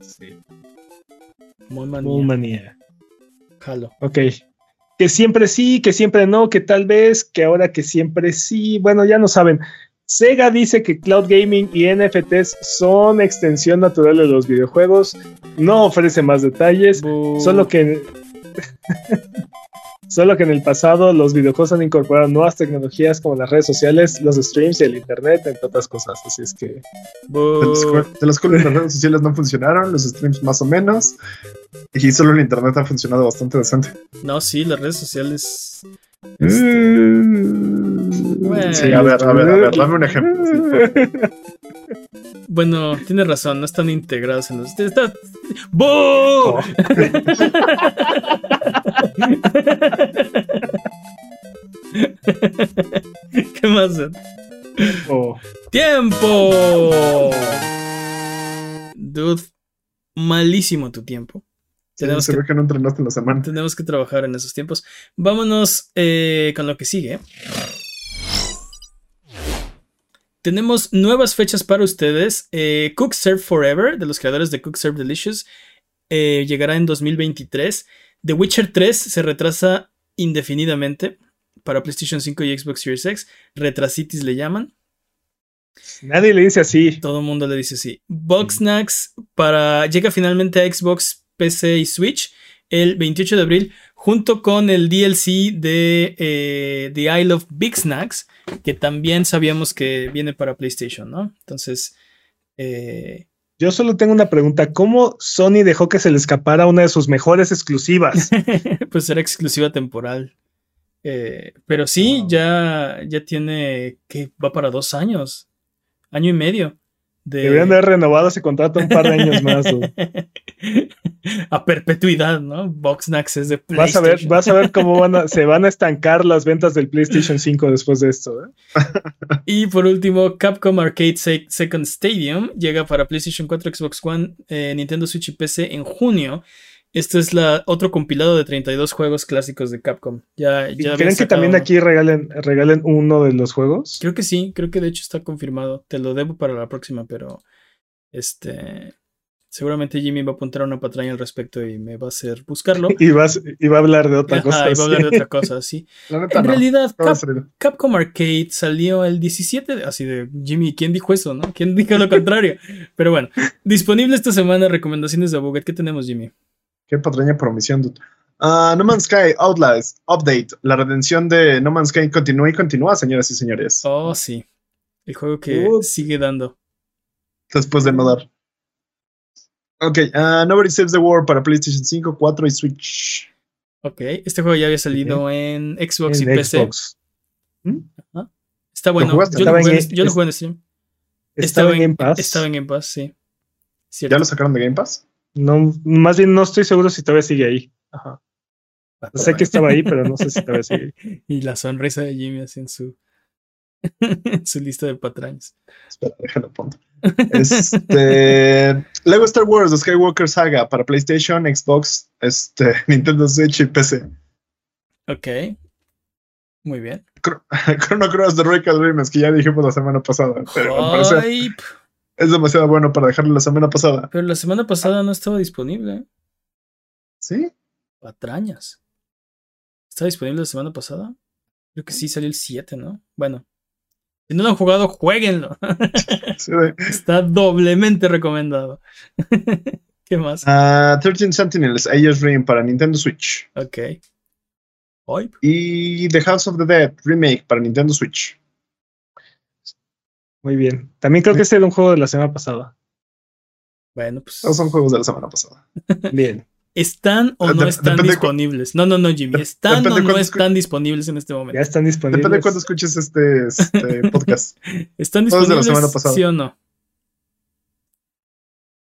Sí. Mall Manía. Jalo. Ok. Que siempre sí, que siempre no, que tal vez, que ahora que siempre sí. Bueno, ya no saben. Sega dice que cloud gaming y NFTs son extensión natural de los videojuegos. No ofrece más detalles. Solo que. Solo que en el pasado los videojuegos han incorporado nuevas tecnologías como las redes sociales, los streams y el internet, entre otras cosas. Así es que. De las cuales las redes sociales no funcionaron, los streams más o menos. Y solo el internet ha funcionado bastante decente. No, sí, las redes sociales. Este, sí, a ver, a ver, a ver, dame un ejemplo. Bueno, tienes razón, no están integrados en los. Está... ¡Boo! ¿Qué más? ¡Tiempo! Dude, malísimo tu tiempo. Tenemos que, que, no entrenaste en la semana. Tenemos que trabajar en esos tiempos. Vámonos eh, con lo que sigue. Tenemos nuevas fechas para ustedes. Eh, Cook Serve Forever, de los creadores de Cook Serve Delicious, eh, llegará en 2023. The Witcher 3 se retrasa indefinidamente para PlayStation 5 y Xbox Series X. Retrasitis le llaman. Nadie le dice así. Todo el mundo le dice así. Boxnax para llega finalmente a Xbox, PC y Switch el 28 de abril, junto con el DLC de eh, The Isle of Big Snacks, que también sabíamos que viene para PlayStation, ¿no? Entonces, eh, yo solo tengo una pregunta. ¿Cómo Sony dejó que se le escapara una de sus mejores exclusivas? pues era exclusiva temporal. Eh, pero sí, ya, ya tiene que va para dos años, año y medio. Deberían haber renovado ese contrato un par de años más. a perpetuidad, ¿no? Boxnax es de PlayStation. Vas a ver, vas a ver cómo van se van a estancar las ventas del PlayStation 5 después de esto. ¿eh? y por último, Capcom Arcade Second Stadium llega para PlayStation 4, Xbox One, eh, Nintendo Switch y PC en junio. Esto es la, otro compilado de 32 juegos clásicos de Capcom. Ya, ¿Creen que también aquí regalen, regalen uno de los juegos? Creo que sí, creo que de hecho está confirmado. Te lo debo para la próxima, pero este seguramente Jimmy va a apuntar una patraña al respecto y me va a hacer buscarlo. y, vas, y va a hablar de otra cosa. Y va a hablar de otra cosa, sí. en realidad, Capcom Arcade salió el 17, así de Jimmy, ¿quién dijo eso, no? ¿Quién dijo lo contrario? Pero bueno, disponible esta semana recomendaciones de Aboget. ¿Qué tenemos, Jimmy? Qué patraña promisión, dude. Ah, no Man's Sky Outlast Update. La redención de No Man's Sky continúa y continúa, señoras y señores. Oh, sí. El juego que sigue dando. Después de no dar. Ok, uh, Nobody Saves the World para PlayStation 5, 4 y Switch. Ok, este juego ya había salido en Xbox y PC. ¿Mm? Está bueno. yo, lo jugué, en, yo lo jugué en stream. Estaba, en Game Pass. Estaba en Game Pass, sí. ¿Ya lo sacaron de Game Pass? No, más bien no estoy seguro si todavía sigue ahí. Ajá. sé que estaba ahí, pero no sé si todavía sigue ahí. y la sonrisa de Jimmy así en su, su lista de patrañas. Espera, déjalo pongo. Este, Lego Star Wars, The Skywalker Saga para PlayStation, Xbox, este, Nintendo Switch y PC. Ok. Muy bien. Chrono Cross The Record Dreams, que ya dijimos la semana pasada. Pero es demasiado bueno para dejarlo la semana pasada. Pero la semana pasada no estaba disponible. ¿Sí? Patrañas. ¿Estaba disponible la semana pasada? Creo que sí, salió el 7, ¿no? Bueno. Si no lo han jugado, jueguenlo. Está doblemente recomendado. ¿Qué más? 13 ah, Sentinels, Aegis Ring para Nintendo Switch. Ok. Y The House of the Dead Remake para Nintendo Switch. Muy bien. También creo que este era un juego de la semana pasada. Bueno, pues. No son juegos de la semana pasada. bien. ¿Están o no están disponibles? No, no, no, Jimmy. ¿Están o no están disponibles en este momento? Ya están disponibles. Depende de cuándo escuches este, este podcast. ¿Están disponibles? De la semana pasada. ¿Sí o no?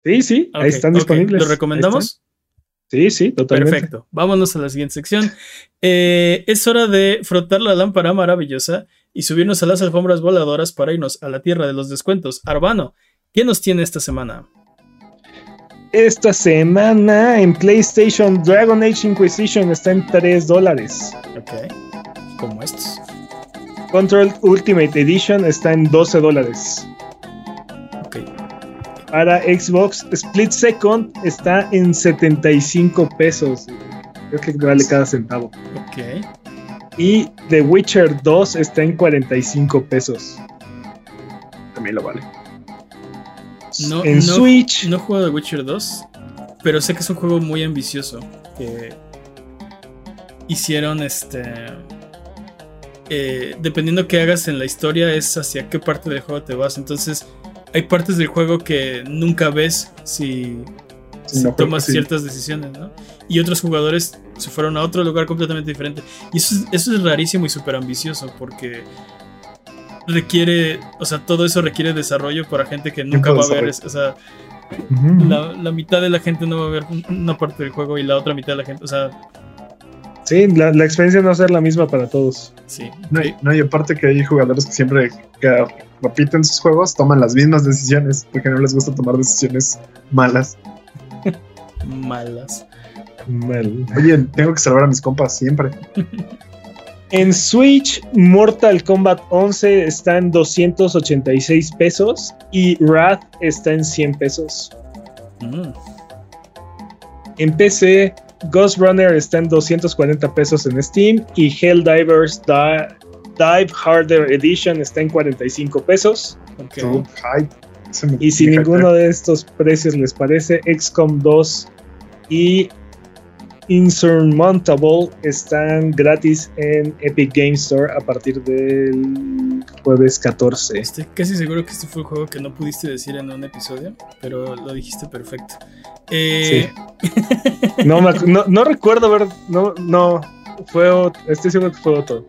Sí, sí, ahí están disponibles. ¿Lo recomendamos? Sí, sí, totalmente. Perfecto. Vámonos a la siguiente sección. Eh, es hora de frotar la lámpara maravillosa y subirnos a las alfombras voladoras para irnos a la tierra de los descuentos. Arbano, ¿qué nos tiene esta semana? Esta semana en PlayStation Dragon Age Inquisition está en 3 dólares. Ok. Como estos. Control Ultimate Edition está en 12 dólares. Ok. Para Xbox Split Second está en 75 pesos. Creo que vale cada centavo. Ok. Y The Witcher 2 está en 45 pesos. También lo vale. No, en Switch. No juego The Witcher 2, pero sé que es un juego muy ambicioso. Que hicieron este. Eh, dependiendo qué hagas en la historia, es hacia qué parte del juego te vas. Entonces, hay partes del juego que nunca ves si, tomas ciertas decisiones, ¿no? Y otros jugadores se fueron a otro lugar completamente diferente. Y eso es, eso es rarísimo y súper ambicioso porque requiere, o sea, todo eso requiere desarrollo para gente que nunca va a ver, o sea, la, mitad de la gente no va a ver una parte del juego y la otra mitad de la gente, o sea, Sí, la, experiencia no va a ser la misma para todos. Sí. No, hay, no, y aparte que hay jugadores que siempre que repiten sus juegos toman las mismas decisiones porque no les gusta tomar decisiones malas. Malas. Mal. Oye, tengo que salvar a mis compas siempre. En Switch, Mortal Kombat 11 está en 286 pesos y Wrath está en 100 pesos. Mm. En PC, Ghost Runner está en 240 pesos en Steam y Helldivers Dive Harder Edition está en 45 pesos. Y si ninguno de estos precios les parece, XCOM 2 y Insurmountable están gratis en Epic Game Store a partir del jueves 14. Estoy casi seguro que este fue el juego que no pudiste decir en un episodio, pero lo dijiste perfecto. Eh... no, no, recuerdo ver. No, no. Fue otro, estoy seguro que fue otro.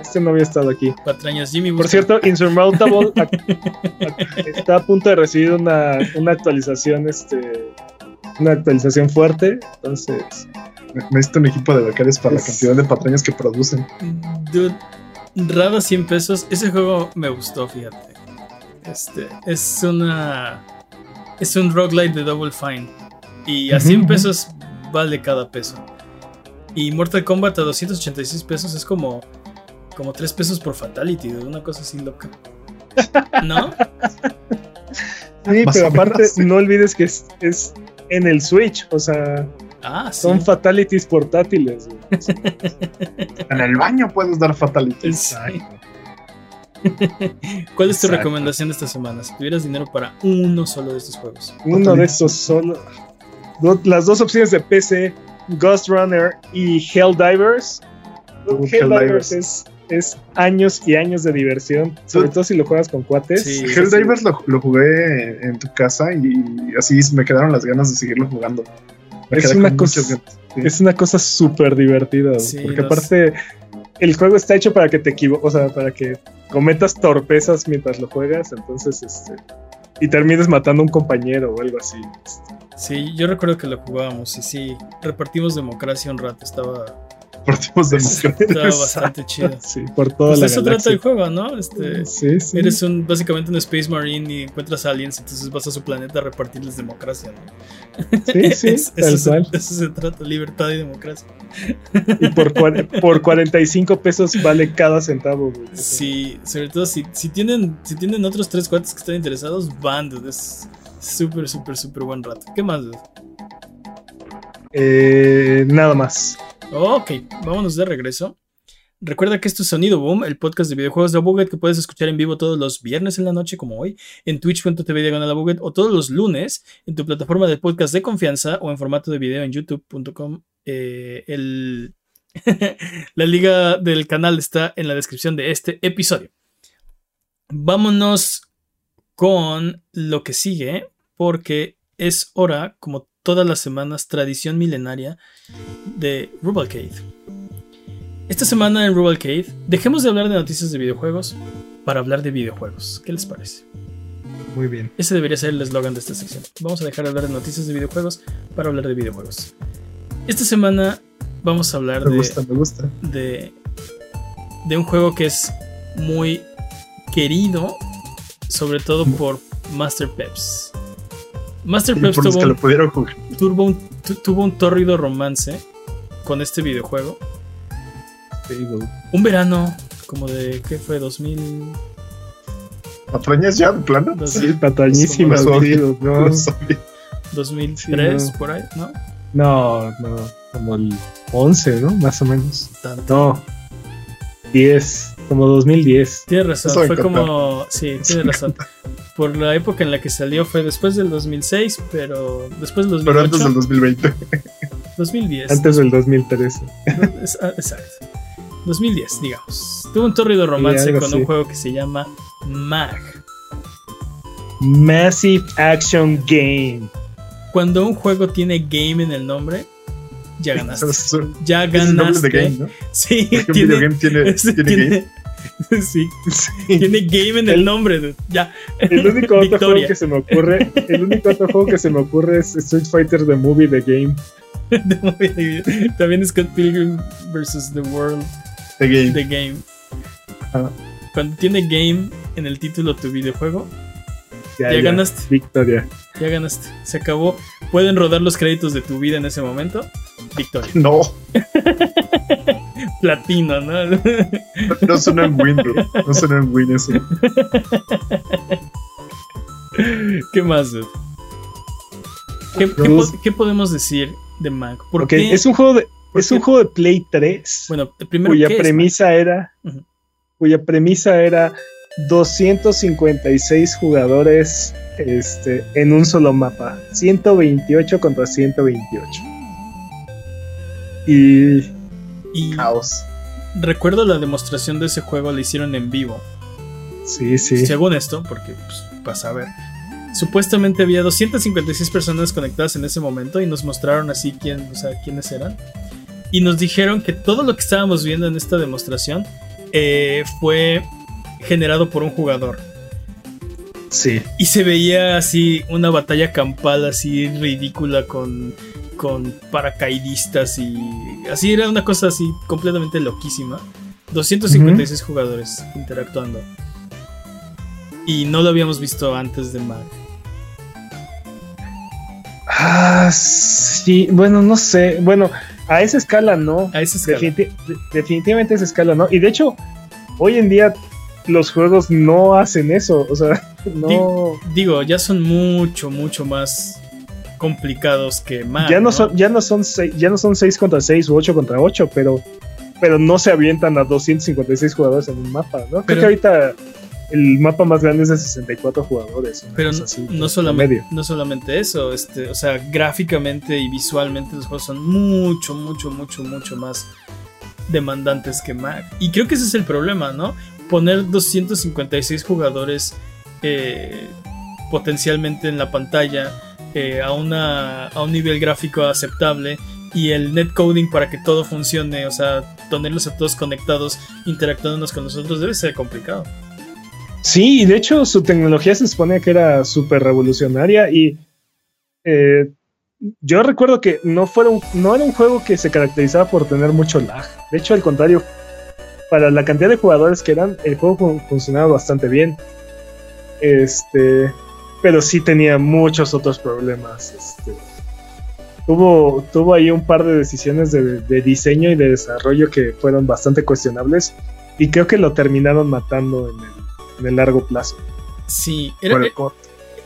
Este no había estado aquí. Patrañas, Jimmy. Por cierto, Insurmountable está a punto de recibir una, una actualización, este, una actualización fuerte. Entonces, necesito un equipo de becarios para la cantidad de patrañas que producen. Dude, Rada 100 pesos. Ese juego me gustó, fíjate. Este, es una. Es un roguelite de Double Fine. Y a 100 pesos vale cada peso. Y Mortal Kombat a 286 pesos es como. Como 3 pesos por Fatality, de una cosa así loca. ¿No? Sí, pero aparte, no olvides que es, es en el Switch, o sea. Ah, Son fatalities portátiles. en el baño puedes dar fatalities. ¿Cuál es tu recomendación de esta semana? Si tuvieras dinero para uno solo de estos juegos. Uno de estos solo. Las dos opciones de PC, Ghost Runner y Helldivers. Helldivers es, es años y años de diversión, sobre todo si lo juegas con cuates. Helldivers lo, lo, jugué en tu casa y así me quedaron las ganas de seguirlo jugando es una, cosa, es una cosa súper divertida. porque aparte, el juego está hecho para que te equivoques, o sea, para que cometas torpezas mientras lo juegas. Entonces, este. Y termines matando a un compañero o algo así. Este. Sí, yo recuerdo que lo jugábamos y sí, repartimos democracia un rato. Estaba Partimos de Estaba bastante chido. Sí, por toda pues la eso trata el juego, ¿no? Este, sí, sí. Eres un, básicamente un Space Marine y encuentras aliens, entonces vas a su planeta a repartirles democracia, ¿no? Sí, sí, es, eso, eso, se trata, libertad y democracia. Y por, por 45 pesos vale cada centavo, güey. Sí, sobre todo si, si, tienen, si tienen otros tres cuates que están interesados, van, es súper, súper, súper buen rato. ¿Qué más? Eh, nada más. Ok, vámonos de regreso. Recuerda que esto es Sonido Boom, el podcast de videojuegos de Buget que puedes escuchar en vivo todos los viernes en la noche, como hoy, en twitch.tv diagonal Buget o todos los lunes en tu plataforma de podcast de confianza o en formato de video en youtube.com. Eh, la liga del canal está en la descripción de este episodio. Vámonos con lo que sigue, porque es hora, como todas las semanas tradición milenaria de Rubalcade. Esta semana en Rubalcade dejemos de hablar de noticias de videojuegos para hablar de videojuegos. ¿Qué les parece? Muy bien. Ese debería ser el eslogan de esta sección. Vamos a dejar de hablar de noticias de videojuegos para hablar de videojuegos. Esta semana vamos a hablar me gusta, me gusta. de de un juego que es muy querido, sobre todo por Master Peps. Master Peps tuvo, un, tuvo un tórrido romance con este videojuego. Un verano, como de, ¿qué fue? 2000... ¿Patrañas ya, de plano? Sí, patrañísimas. 2003, por ahí, ¿no? No, no, como el 11, ¿no? Más o menos. No, 10, como 2010. Tienes razón, fue como. Sí, tienes razón. Por la época en la que salió fue después del 2006, pero después del 2008. Pero antes del 2020. 2010. Antes del 2013. Ah, exacto. 2010, digamos. Tuvo un torrido romance con un juego que se llama MAG. Massive Action Game. Cuando un juego tiene game en el nombre, ya ganaste. ya ganaste. game, ¿no? Sí, tiene, tiene, tiene, game. Sí, tiene game en el nombre, ya. El único otro juego que se me ocurre, el único otro juego que se me ocurre es Street Fighter The Movie The Game. También Scott Pilgrim vs. The World. The Game. The Game. Cuando tiene Game en el título tu videojuego, ya, ganaste. Victoria. Ya ganaste. Se acabó. Pueden rodar los créditos de tu vida en ese momento. Victoria. No. Platino, ¿no? no suena en Windows. No suena en Windows. ¿Qué más, ¿Qué, podemos decir de Mac? Porque es un juego de, es un juego de Play 3. Bueno, primero cuya premisa era cuya premisa era 256 jugadores este, en un solo mapa, 128 contra 128. Y, y caos. Recuerdo la demostración de ese juego la hicieron en vivo. Sí, sí. Según esto, porque pues, pasa a ver. Supuestamente había 256 personas conectadas en ese momento y nos mostraron así quién, o sea, quiénes eran. Y nos dijeron que todo lo que estábamos viendo en esta demostración eh, fue generado por un jugador. Sí. Y se veía así una batalla campal así ridícula con, con paracaidistas y así era una cosa así completamente loquísima. 256 jugadores interactuando. Y no lo habíamos visto antes de Mac. Ah, sí, bueno, no sé. Bueno, a esa escala no. A esa escala. definitivamente a esa escala no. Y de hecho, hoy en día los juegos no hacen eso. O sea, no. Digo, ya son mucho, mucho más complicados que Mac. Ya no, son, ya no son seis, ya no son 6 contra 6 o 8 contra 8, pero, pero no se avientan a 256 jugadores en un mapa, ¿no? Creo que ahorita el mapa más grande es de 64 jugadores. Pero no, solamente, no solamente eso, este, o sea, gráficamente y visualmente los juegos son mucho, mucho, mucho, mucho más demandantes que Mac. Y creo que ese es el problema, ¿no? Poner 256 jugadores eh, potencialmente en la pantalla eh, a, una, a un nivel gráfico aceptable y el netcoding para que todo funcione, o sea, tenerlos a todos conectados, interactuándonos con nosotros, debe ser complicado. Sí, de hecho su tecnología se supone que era súper revolucionaria y eh, yo recuerdo que no, fuera no era un juego que se caracterizaba por tener mucho lag. De hecho, al contrario, para la cantidad de jugadores que eran, el juego funcionaba bastante bien. Este, pero sí tenía muchos otros problemas. Este, tuvo, tuvo ahí un par de decisiones de, diseño y de desarrollo que fueron bastante cuestionables y creo que lo terminaron matando en el en el largo plazo. Sí, era, eh,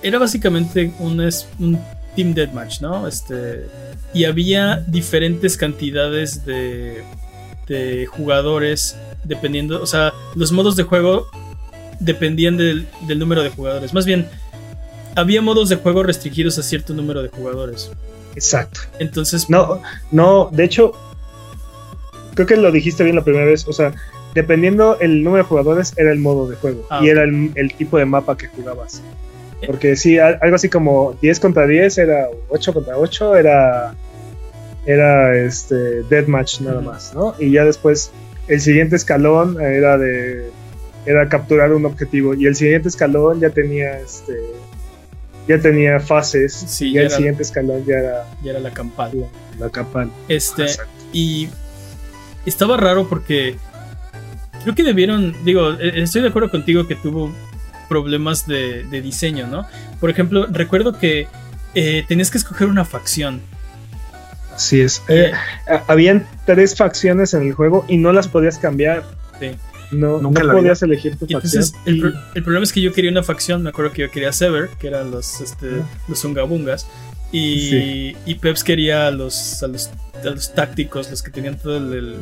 era básicamente un, un Team Deathmatch, ¿no? Este, y había diferentes cantidades de, de jugadores dependiendo, o sea, los modos de juego dependían del, del, número de jugadores. Más bien, había modos de juego restringidos a cierto número de jugadores. Exacto. Entonces. No, no, de hecho, creo que lo dijiste bien la primera vez. O sea, dependiendo el número de jugadores, era el modo de juego ah, y era el, tipo de mapa que jugabas. Eh. Porque sí, algo así como 10 contra 10 era 8 contra 8, era, era este deathmatch nada más, ¿no? Y ya después el siguiente escalón era de era capturar un objetivo y el siguiente escalón ya tenía este ya tenía fases y el siguiente escalón ya era ya era la campal la, campal este y estaba raro porque Creo que debieron, digo, e, estoy de acuerdo contigo que tuvo problemas de, diseño, ¿no? Por ejemplo, recuerdo que eh, tenías que escoger una facción. Así es. Eh, habían tres facciones en el juego y no las podías cambiar. Sí. No, Nunca podías elegir tu facción. El, problema es que yo quería una facción, me acuerdo que yo quería Sever, que eran los, este, los Ungabungas. Y, y Peps quería los, a los, los tácticos, los que tenían todo el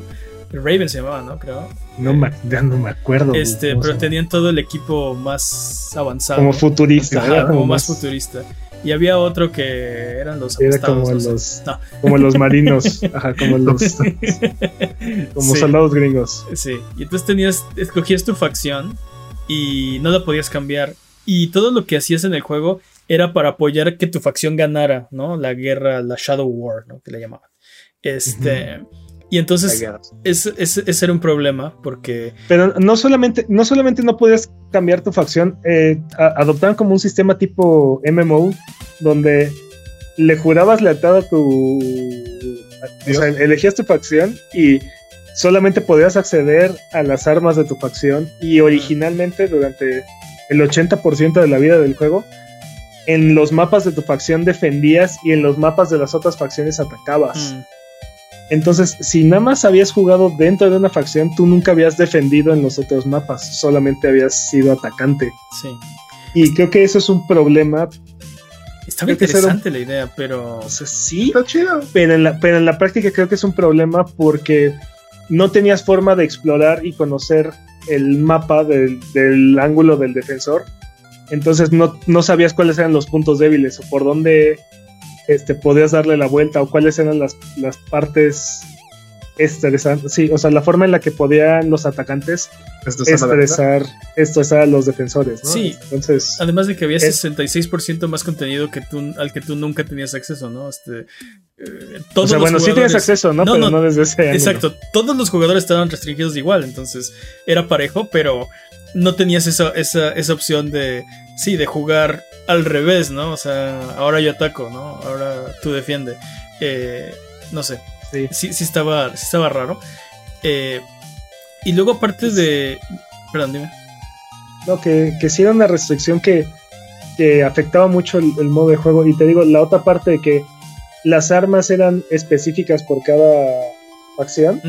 Raven se llamaba, ¿no? Creo. No me, ya no me acuerdo. Este, pero tenían todo el equipo más avanzado. Como futurista. como, más, futurista. Y había otro que eran los Era como los, como los marinos, ajá, como los como soldados gringos. Sí, y entonces tenías, escogías tu facción y no la podías cambiar. Y todo lo que hacías en el juego era para apoyar que tu facción ganara, ¿no? La guerra, la Shadow War, ¿no? Que le llamaban. Este. Y entonces ese, era un problema porque... Pero no solamente no, solamente no podías cambiar tu facción, eh, adoptaron como un sistema tipo MMO donde le jurabas lealtad a tu, O sea, elegías tu facción y solamente podías acceder a las armas de tu facción y originalmente durante el 80% de la vida del juego, en los mapas de tu facción defendías y en los mapas de las otras facciones atacabas. Mm. Entonces, si nada más habías jugado dentro de una facción, tú nunca habías defendido en los otros mapas, solamente habías sido atacante. Sí. Y creo que eso es un problema. Está muy interesante la idea, pero. sí. Está chido. Pero en, la, pero en la práctica creo que es un problema porque no tenías forma de explorar y conocer el mapa del, ángulo del defensor. Entonces no, no, sabías cuáles eran los puntos débiles o por dónde este, podías darle la vuelta o cuáles eran las, las partes estresantes. Sí, o sea, la forma en la que podían los atacantes estresar, estresar a los defensores. Sí, entonces. Además de que había 66% más contenido que tú, al que tú nunca tenías acceso, ¿no? Este, eh, o sea, bueno, sí tienes acceso, ¿no? pero no, desde ese Exacto, todos los jugadores estaban restringidos igual, entonces era parejo, pero no tenías esa, esa, esa opción de, sí, de jugar al revés, ¿no? O sea, ahora yo ataco, ¿no? Ahora tú defiende. Eh, no sé, sí, sí, estaba, estaba raro. Eh, y luego aparte de... Perdón, dime. No, que, que sí era una restricción que, que afectaba mucho el, modo de juego. Y te digo, la otra parte de que las armas eran específicas por cada facción.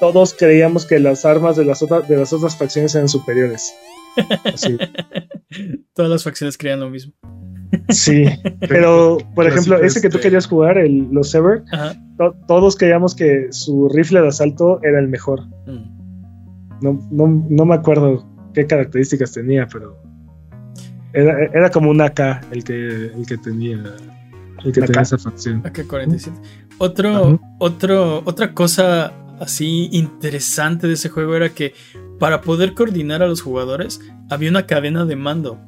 Todos creíamos que las armas de las, otras de las otras facciones eran superiores. Todas las facciones creían lo mismo. Sí, pero por ejemplo, ese que tú querías jugar, el, los Sever, todos creíamos que su rifle de asalto era el mejor. Mm. No, no, no, me acuerdo qué características tenía, pero era, como un AK el que, el que tenía, el que tenía esa facción. AK-47. Otro, otro, otra cosa así interesante de ese juego era que para poder coordinar a los jugadores había una cadena de mando.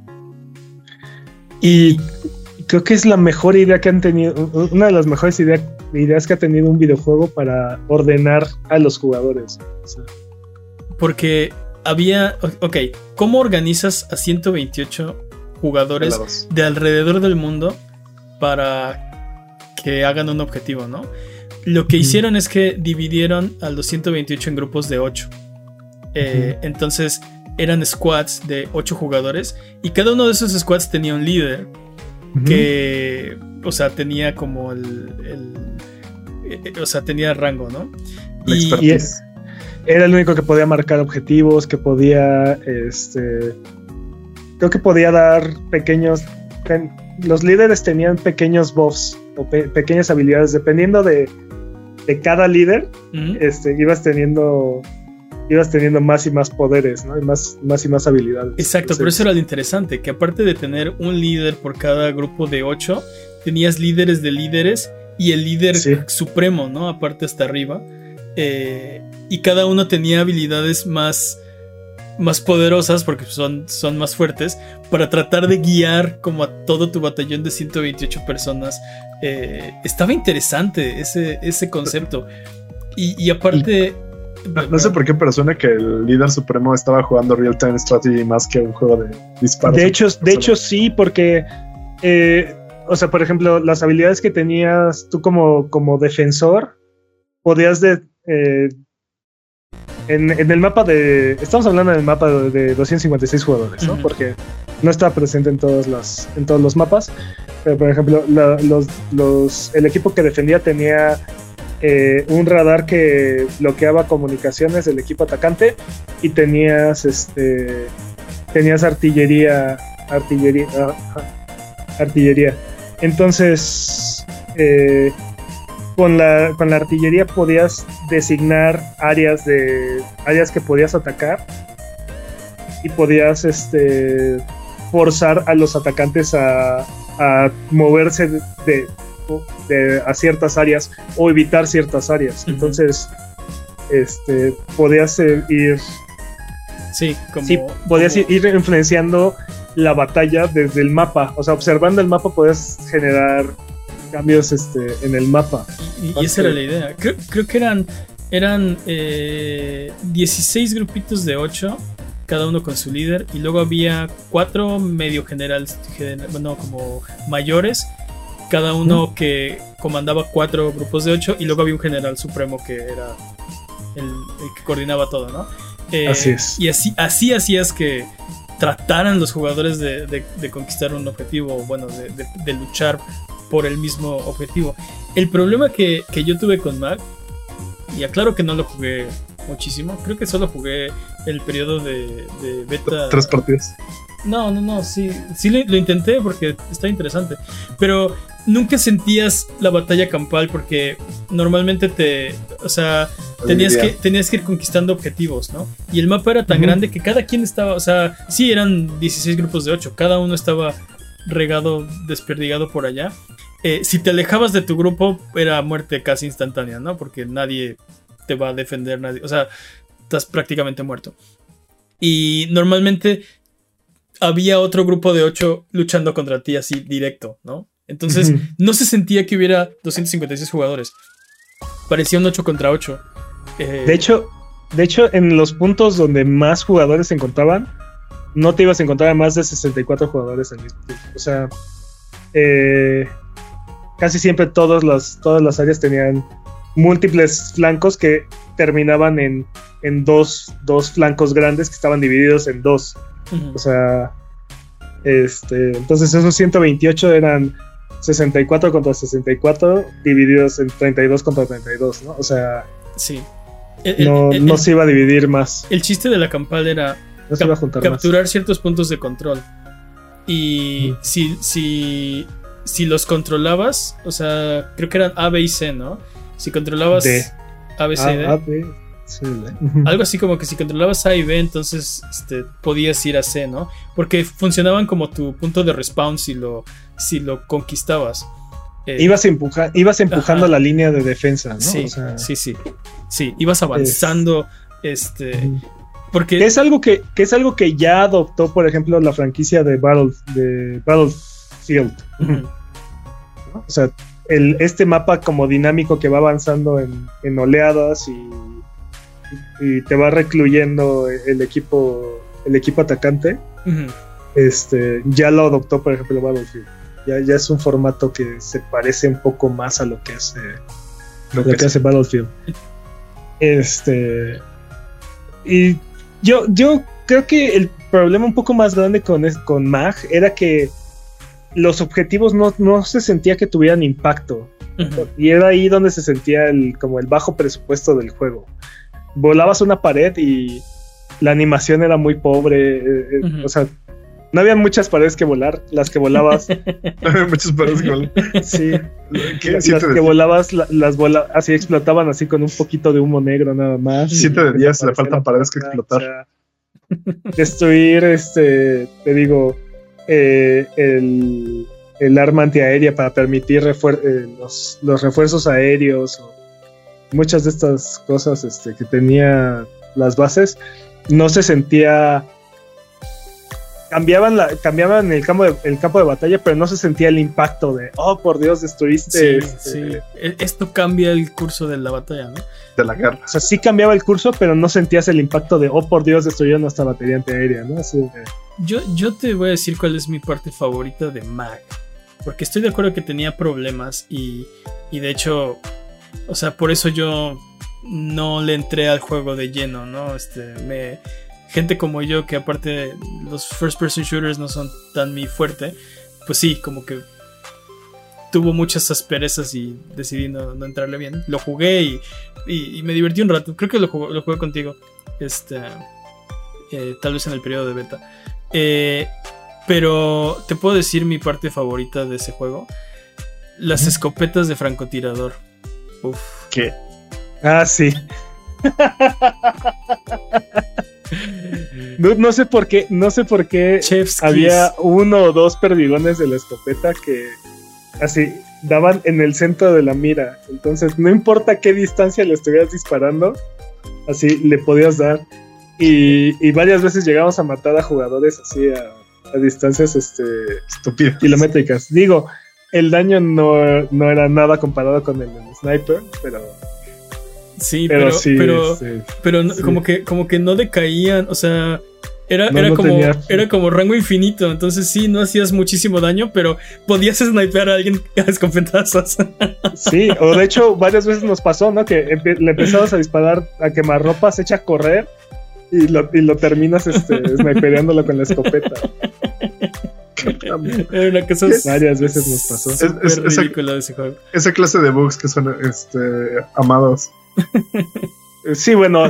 Y creo que es la mejor idea que han tenido, una de las mejores ideas que ha tenido un videojuego para ordenar a los jugadores. Porque había, ok, ¿cómo organizas a 128 jugadores de alrededor del mundo para que hagan un objetivo, ¿no? Lo que hicieron es que dividieron a los 128 en grupos de 8. Eh, entonces eran squads de 8 jugadores y cada uno de esos squads tenía un líder que, o sea, tenía como el, eh, o sea, tenía rango, ¿no? Y, era el único que podía marcar objetivos, que podía, este, creo que podía dar pequeños, los líderes tenían pequeños buffs o pequeñas habilidades, dependiendo de, de cada líder, este, ibas teniendo ibas teniendo más y más poderes, ¿no? Y más, más y más habilidades. Exacto, pero eso era lo interesante, que aparte de tener un líder por cada grupo de ocho, tenías líderes de líderes y el líder supremo, ¿no? Aparte hasta arriba. Eh, y cada uno tenía habilidades más, más poderosas, porque son, son más fuertes, para tratar de guiar como a todo tu batallón de 128 personas. Eh, estaba interesante ese, ese concepto. Y, aparte... No, sé por qué, pero suena que el líder supremo estaba jugando Real Time Strategy más que un juego de disparos. De hecho, de hecho sí, porque, eh, o sea, por ejemplo, las habilidades que tenías tú como, como defensor, podías de, eh, en, el mapa de. Estamos hablando del mapa de, 256 jugadores, ¿no? Porque no está presente en todos, las, en todos los mapas. Pero, por ejemplo, los, los, el equipo que defendía tenía eh, un radar que bloqueaba comunicaciones del equipo atacante y tenías este tenías artillería artillería artillería. Entonces eh, con la, con la artillería podías designar áreas de áreas que podías atacar y podías este forzar a los atacantes a moverse de, a ciertas áreas o evitar ciertas áreas. Entonces, este, podías ir. Sí, como, podías ir influenciando la batalla desde el mapa. O sea, observando el mapa podías generar cambios este, en el mapa. Y, esa era la idea. Creo, que eran, eran 16 eh, grupitos de 8, cada uno con su líder, y luego había cuatro medio generales, bueno, como mayores, cada uno que comandaba cuatro grupos de ocho y luego había un general supremo que era el, que coordinaba todo, ¿no? Eh, así es. Y así, así hacías que trataran los jugadores de, conquistar un objetivo, bueno, de, luchar por el mismo objetivo. El problema que, yo tuve con Mac, y aclaro que no lo jugué muchísimo, creo que solo jugué el periodo de, beta. Tres partidas. No, no, no, sí, sí lo, intenté porque está interesante. Pero nunca sentías la batalla campal porque normalmente te, o sea, tenías que, tenías que ir conquistando objetivos, ¿no? Y el mapa era tan grande que cada quien estaba, o sea, sí eran 16 grupos de 8, cada uno estaba regado, desperdigado por allá. Eh, si te alejabas de tu grupo era muerte casi instantánea, ¿no? Porque nadie te va a defender, nadie, o sea, estás prácticamente muerto. Y normalmente había otro grupo de ocho luchando contra ti así directo, ¿no? Entonces no se sentía que hubiera 256 jugadores. Parecía un 8 contra 8. Eh, de hecho, de hecho, en los puntos donde más jugadores se encontraban, no te ibas a encontrar a más de 64 jugadores al mismo tiempo. O sea, eh, casi siempre todas las, todas las áreas tenían múltiples flancos que terminaban en, en dos, dos flancos grandes que estaban divididos en dos. O sea, este, entonces esos 128 eran 64 contra 64 divididos en 32 contra 32, ¿no? O sea, sí. no, se iba a dividir más. El chiste de la campal era capturar ciertos puntos de control. Y si, si, si los controlabas, o sea, creo que eran A, B y C, ¿no? Si controlabas A, B, C, D. Algo así como que si controlabas A y B, entonces este, podías ir a C, ¿no? Porque funcionaban como tu punto de respawn si lo, si lo conquistabas. Eh, ibas, empuja ibas empujando la línea de defensa, ¿no? Sí, sí, sí. Sí, ibas avanzando. Este. Porque. Es algo que, es algo que ya adoptó, por ejemplo, la franquicia de, Battle, de Battlefield. O sea, el, este mapa como dinámico que va avanzando en, en oleadas y y te va recluyendo el equipo el equipo atacante. Este ya lo adoptó por ejemplo Battlefield. Ya, ya es un formato que se parece un poco más a lo que hace lo, que, hace Battlefield. Este y yo yo creo que el problema un poco más grande con, con MAG era que los objetivos no, no se sentía que tuvieran impacto. Y era ahí donde se sentía el, como el bajo presupuesto del juego volabas una pared y la animación era muy pobre. Eh, eh, o sea, no había muchas paredes que volar. Las que volabas. no había muchas paredes que volar. Sí. las, que volabas, las bolas así explotaban así con un poquito de humo negro nada más. Siete de días le faltan paredes que explotar. destruir, este, te digo, eh, el, el, arma antiaérea para permitir los, los, refuerzos aéreos o muchas de estas cosas este, que tenía las bases, no se sentía cambiaban la, cambiaban el campo de, el campo de batalla, pero no se sentía el impacto de oh por Dios destruiste. Sí, este, sí. E, esto cambia el curso de la batalla, ¿no? De la guerra. O sea, sí cambiaba el curso, pero no sentías el impacto de oh por Dios destruyeron nuestra batería antiaérea, ¿no? yo, yo te voy a decir cuál es mi parte favorita de Mag. Porque estoy de acuerdo que tenía problemas y, y de hecho o sea, por eso yo no le entré al juego de lleno, ¿no? Este, me, gente como yo, que aparte los first person shooters no son tan mi fuerte, pues sí, como que tuvo muchas asperezas y decidí no, entrarle bien. Lo jugué y, y, me divertí un rato. Creo que lo, jugué, lo jugué contigo. Este, eh, tal vez en el periodo de beta. Eh, pero te puedo decir mi parte favorita de ese juego. Las escopetas de francotirador. Uf. ¿Qué? Ah, sí. no, sé por qué, no sé por qué había uno o dos perdigones de la escopeta que así daban en el centro de la mira. Entonces, no importa qué distancia le estuvieras disparando, así le podías dar. Y, varias veces llegamos a matar a jugadores así a, distancias este, kilométricas. Digo, el daño no, era nada comparado con el sniper, pero. Sí, pero, pero, pero, como, que, como que no decaían, o sea, Era, era, como, era como rango infinito, entonces sí, no hacías muchísimo daño, pero podías snipear a alguien a escopetazos. Sí, o de hecho varias veces nos pasó, ¿no? Que le empezabas a disparar a quemarropa, se echa a correr y lo, y lo terminas este, snipeándolo con la escopeta. Una cosa varias veces nos pasó. Es, es, ridículo ese juego. Esa clase de bugs que son este, amados. Sí, bueno,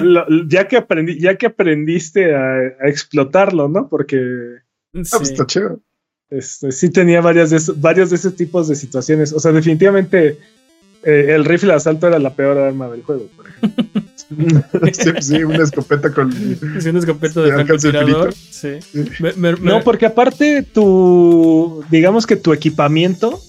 ya, que aprendí, ya que aprendiste a, explotarlo, ¿no? Porque. Sí. Ah, pues está chido. Este, sí tenía varias de varios de esos tipos de situaciones. O sea, definitivamente eh, el rifle de asalto era la peor arma del juego, por ejemplo. sí, una escopeta con. Sí, una escopeta de francotirador. Sí. No, porque aparte tu. Digamos que tu equipamiento.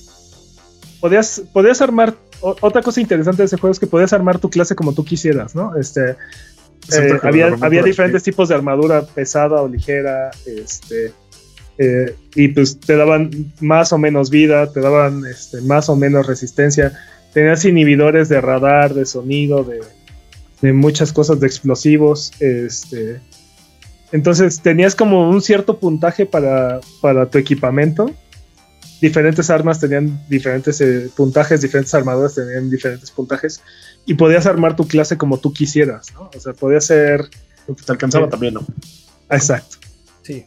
Podías, podías armar otra cosa interesante de ese juego es que podías armar tu clase como tú quisieras, ¿no? Este, eh, había, había diferentes tipos de armadura pesada o ligera, este, eh, y pues te daban más o menos vida, te daban este, más o menos resistencia. Tenías inhibidores de radar, de sonido, de, de muchas cosas, de explosivos. Este, entonces tenías como un cierto puntaje para, para tu equipamiento diferentes armas tenían diferentes eh, puntajes, diferentes armaduras tenían diferentes puntajes y podías armar tu clase como tú quisieras, ¿no? O sea, podía ser... Te alcanzaba también, ¿no? Exacto. Sí.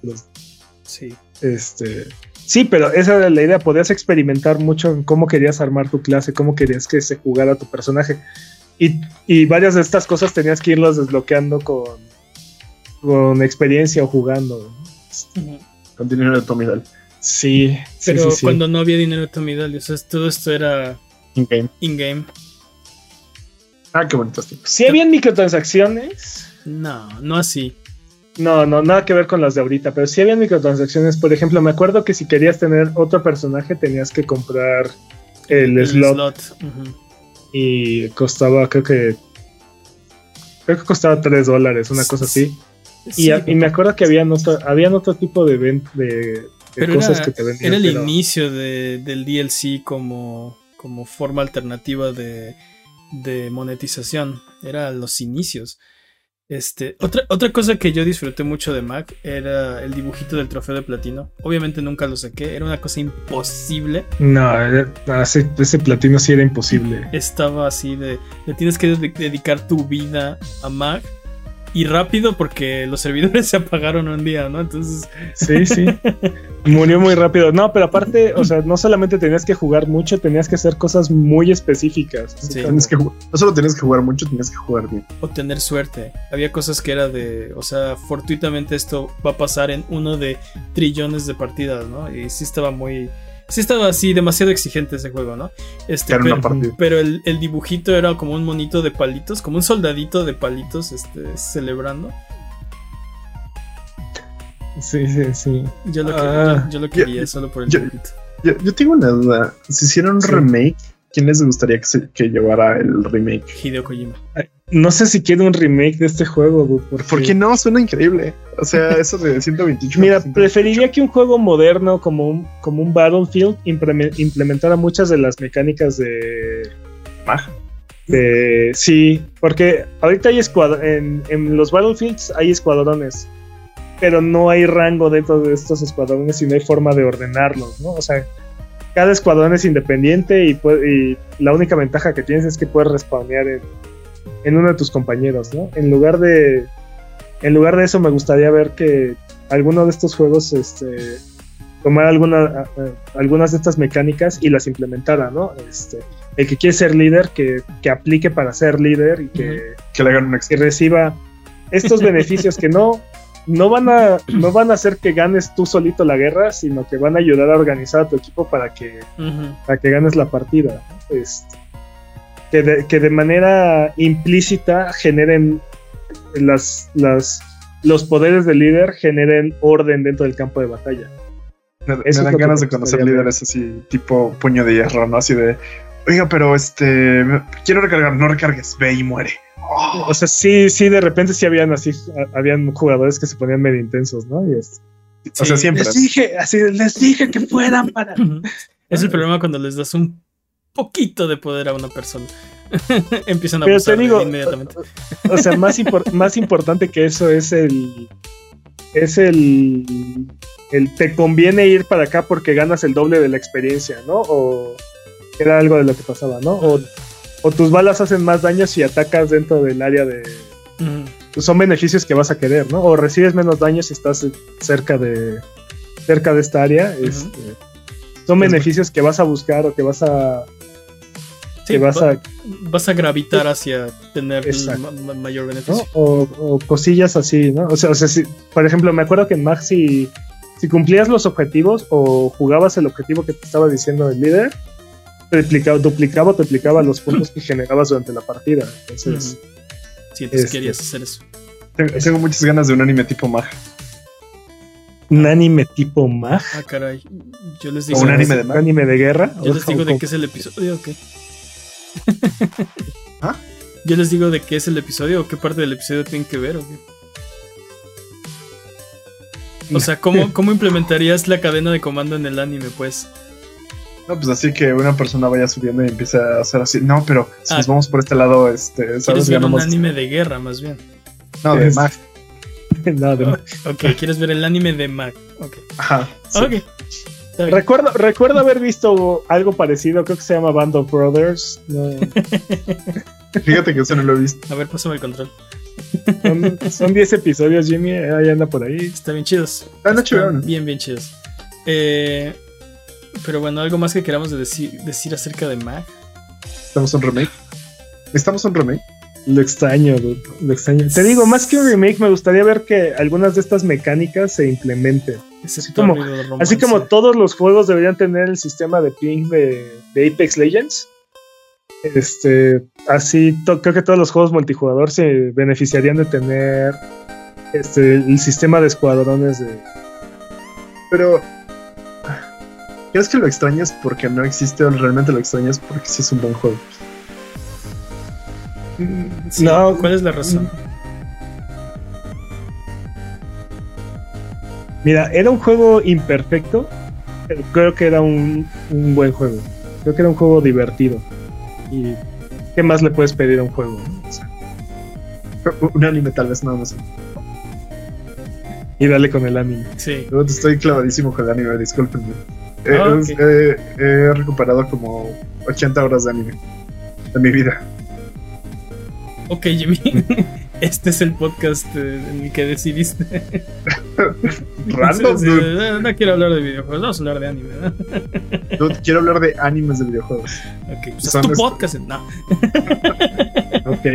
Sí. Este... Sí, pero esa era la idea, podías experimentar mucho en cómo querías armar tu clase, cómo querías que se jugara tu personaje. Y, y varias de estas cosas tenías que irlas desbloqueando con, con experiencia o jugando. Con dinero de Tommy Sí, pero cuando no había dinero Tommy o sea, todo esto era in-game. In-game. Ah, qué bonitos tiempos. ¿Sí habían microtransacciones? No, no así. No, no, nada que ver con las de ahorita, pero sí habían microtransacciones. Por ejemplo, me acuerdo que si querías tener otro personaje tenías que comprar el, slot. Y costaba, creo que. Creo que costaba 3 dólares, una cosa así. y, me acuerdo que habían otro, habían otro tipo de, de, pero era, el inicio del DLC como, como forma alternativa de, monetización. Era los inicios. Este, otra, otra cosa que yo disfruté mucho de Mac era el dibujito del trofeo de platino. Obviamente nunca lo saqué, era una cosa imposible. No, ese, ese, platino sí era imposible. Estaba así de, le tienes que dedicar tu vida a Mac y rápido porque los servidores se apagaron un día, ¿no? Entonces. Sí, sí. Murió muy rápido. No, pero aparte, o sea, no solamente tenías que jugar mucho, tenías que hacer cosas muy específicas. Sí. que, no solo tenías que jugar mucho, tenías que jugar bien. O tener suerte. Había cosas que era de, o sea, fortuitamente esto va a pasar en uno de trillones de partidas, ¿no? Y sí estaba muy sí estaba así demasiado exigente ese juego, ¿no? Este, pero, el, dibujito era como un monito de palitos, como un soldadito de palitos, este, celebrando. Sí, sí, sí. Yo lo, ah. quería solo por el dibujito. Yo, tengo una duda. Si hicieron un remake, ¿quién les gustaría que, que llevara el remake? Hideo Kojima. No sé si quiero un remake de este juego, ¿Por qué no? Suena increíble. O sea, eso de 128. Mira, preferiría que un juego moderno como un, como un Battlefield implementara muchas de las mecánicas de. Mag. De, sí, porque ahorita hay en, en los Battlefields hay escuadrones, pero no hay rango dentro de estos escuadrones y no hay forma de ordenarlos, ¿no? O sea, cada escuadrón es independiente y, y la única ventaja que tienes es que puedes respawnear en en uno de tus compañeros, ¿no? En lugar de, en lugar de eso me gustaría ver que alguno de estos juegos, este, tomara alguna, algunas de estas mecánicas y las implementara, ¿no? Este, el que quiere ser líder, que, que aplique para ser líder y que, que, le hagan un que reciba estos beneficios que no, no van a no van a hacer que ganes tú solito la guerra, sino que van a ayudar a organizar a tu equipo para que, para que ganes la partida. Este, que de, manera implícita generen las, las, los poderes del líder generen orden dentro del campo de batalla. Me, dan ganas de conocer líderes así, tipo puño de hierro, ¿no? Así de, oiga, pero este, quiero recargar, no recargues, ve y muere. O sea, sí, sí, de repente sí habían así, habían jugadores que se ponían medio intensos, ¿no? Y es, o sea, siempre. Les dije, así, les dije que fueran para. Es el problema cuando les das un poquito de poder a una persona. Empiezan a Pero te digo, inmediatamente. O sea, más, más importante que eso es el, es el, el te conviene ir para acá porque ganas el doble de la experiencia, ¿no? O era algo de lo que pasaba, ¿no? O, tus balas hacen más daño si atacas dentro del área de... Pues son beneficios que vas a querer, ¿no? O recibes menos daño si estás cerca de cerca de esta área. Este, son beneficios que vas a buscar o que vas a Sí, vas, a, vas a gravitar hacia tener mayor beneficio. O, cosillas así, ¿no? O sea, o sea si, por ejemplo, me acuerdo que en Max si, cumplías los objetivos o jugabas el objetivo que te estaba diciendo el líder, duplicaba, duplicaba o triplicaba los puntos que generabas durante la partida. Entonces, sí, entonces este, querías hacer eso. Tengo, muchas ganas de un anime tipo Mag. ¿Un anime tipo Mag? Ah, caray. Yo les digo. un anime de, anime de guerra? Yo les digo de qué es el episodio, ok. ¿Ah? Yo les digo de qué es el episodio o qué parte del episodio tienen que ver. ¿o, o sea, ¿cómo, ¿cómo implementarías la cadena de comando en el anime, pues? No, pues así que una persona vaya subiendo y empiece a hacer así. No, pero si ah. nos vamos por este lado, este. ¿Quieres ver un anime de guerra, más bien? No, de Mac. no, de Mac. Ok, quieres ver el anime de Mac. Ok. Ajá. Ok. Recuerdo, recuerdo haber visto algo parecido, creo que se llama Band of Brothers. Fíjate que eso no lo he visto. A ver, pásame el control. Son 10 episodios, Jimmy, ahí anda por ahí. Está bien chidos. Bien, bien chidos. Eh, pero bueno, algo más que queramos decir, decir acerca de Mac. ¿Estamos en remake? ¿Estamos en remake? Lo extraño, lo extraño. Te digo, más que un remake, me gustaría ver que algunas de estas mecánicas se implementen. Así como, así como, todos los juegos deberían tener el sistema de ping de, Apex Legends. Este, así creo que todos los juegos multijugador se beneficiarían de tener este, el sistema de escuadrones de. Pero. ¿Crees que lo extrañas porque no existe o realmente lo extrañas porque sí es un buen juego? no, ¿cuál es la razón? Mira, era un juego imperfecto, pero creo que era un, buen juego. Creo que era un juego divertido. ¿Y qué más le puedes pedir a un juego? un anime tal vez nada más. Y dale con el anime. Sí. estoy clavadísimo con el anime, discúlpenme. Eh, ah, he recuperado como 80 horas de anime de mi vida. Ok, Jimmy. este es el podcast eh, en el que decidiste. Random, no, quiero hablar de videojuegos, vamos a hablar de anime. ¿no? quiero hablar de animes de videojuegos. Ok, pues es tu podcast. No. ok.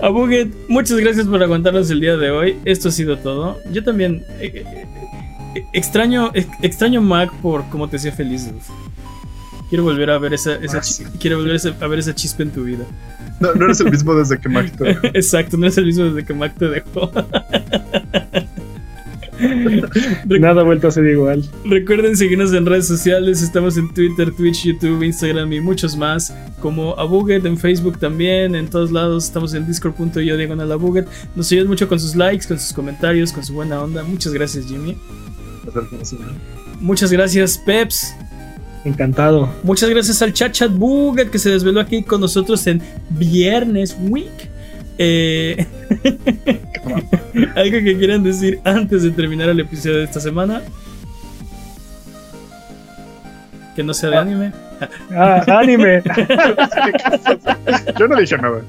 Abuget, muchas gracias por aguantarnos el día de hoy. Esto ha sido todo. Yo también eh, eh, extraño, extraño Mac por cómo te hacía feliz. Quiero volver a ver esa, esa ah, quiero volver a ver esa chispa en tu vida. No, no eres el mismo desde que Mac te dejó. Exacto, no eres el mismo desde que Mac te dejó. Nada ha vuelto a ser igual. Recuerden seguirnos en redes sociales. Estamos en Twitter, Twitch, YouTube, Instagram y muchos más. Como Abuget en Facebook también. En todos lados. Estamos en discord.io diagonal Abuget. Nos ayudan mucho con sus likes, con sus comentarios, con su buena onda. Muchas gracias, Jimmy. Muchas gracias, Peps. Encantado. Muchas gracias al Chat Chat Buget que se desveló aquí con nosotros en Viernes Week. Eh, ¿Algo que quieran decir antes de terminar el episodio de esta semana? Que no sea de anime. Ah, anime. Yo no dije nada.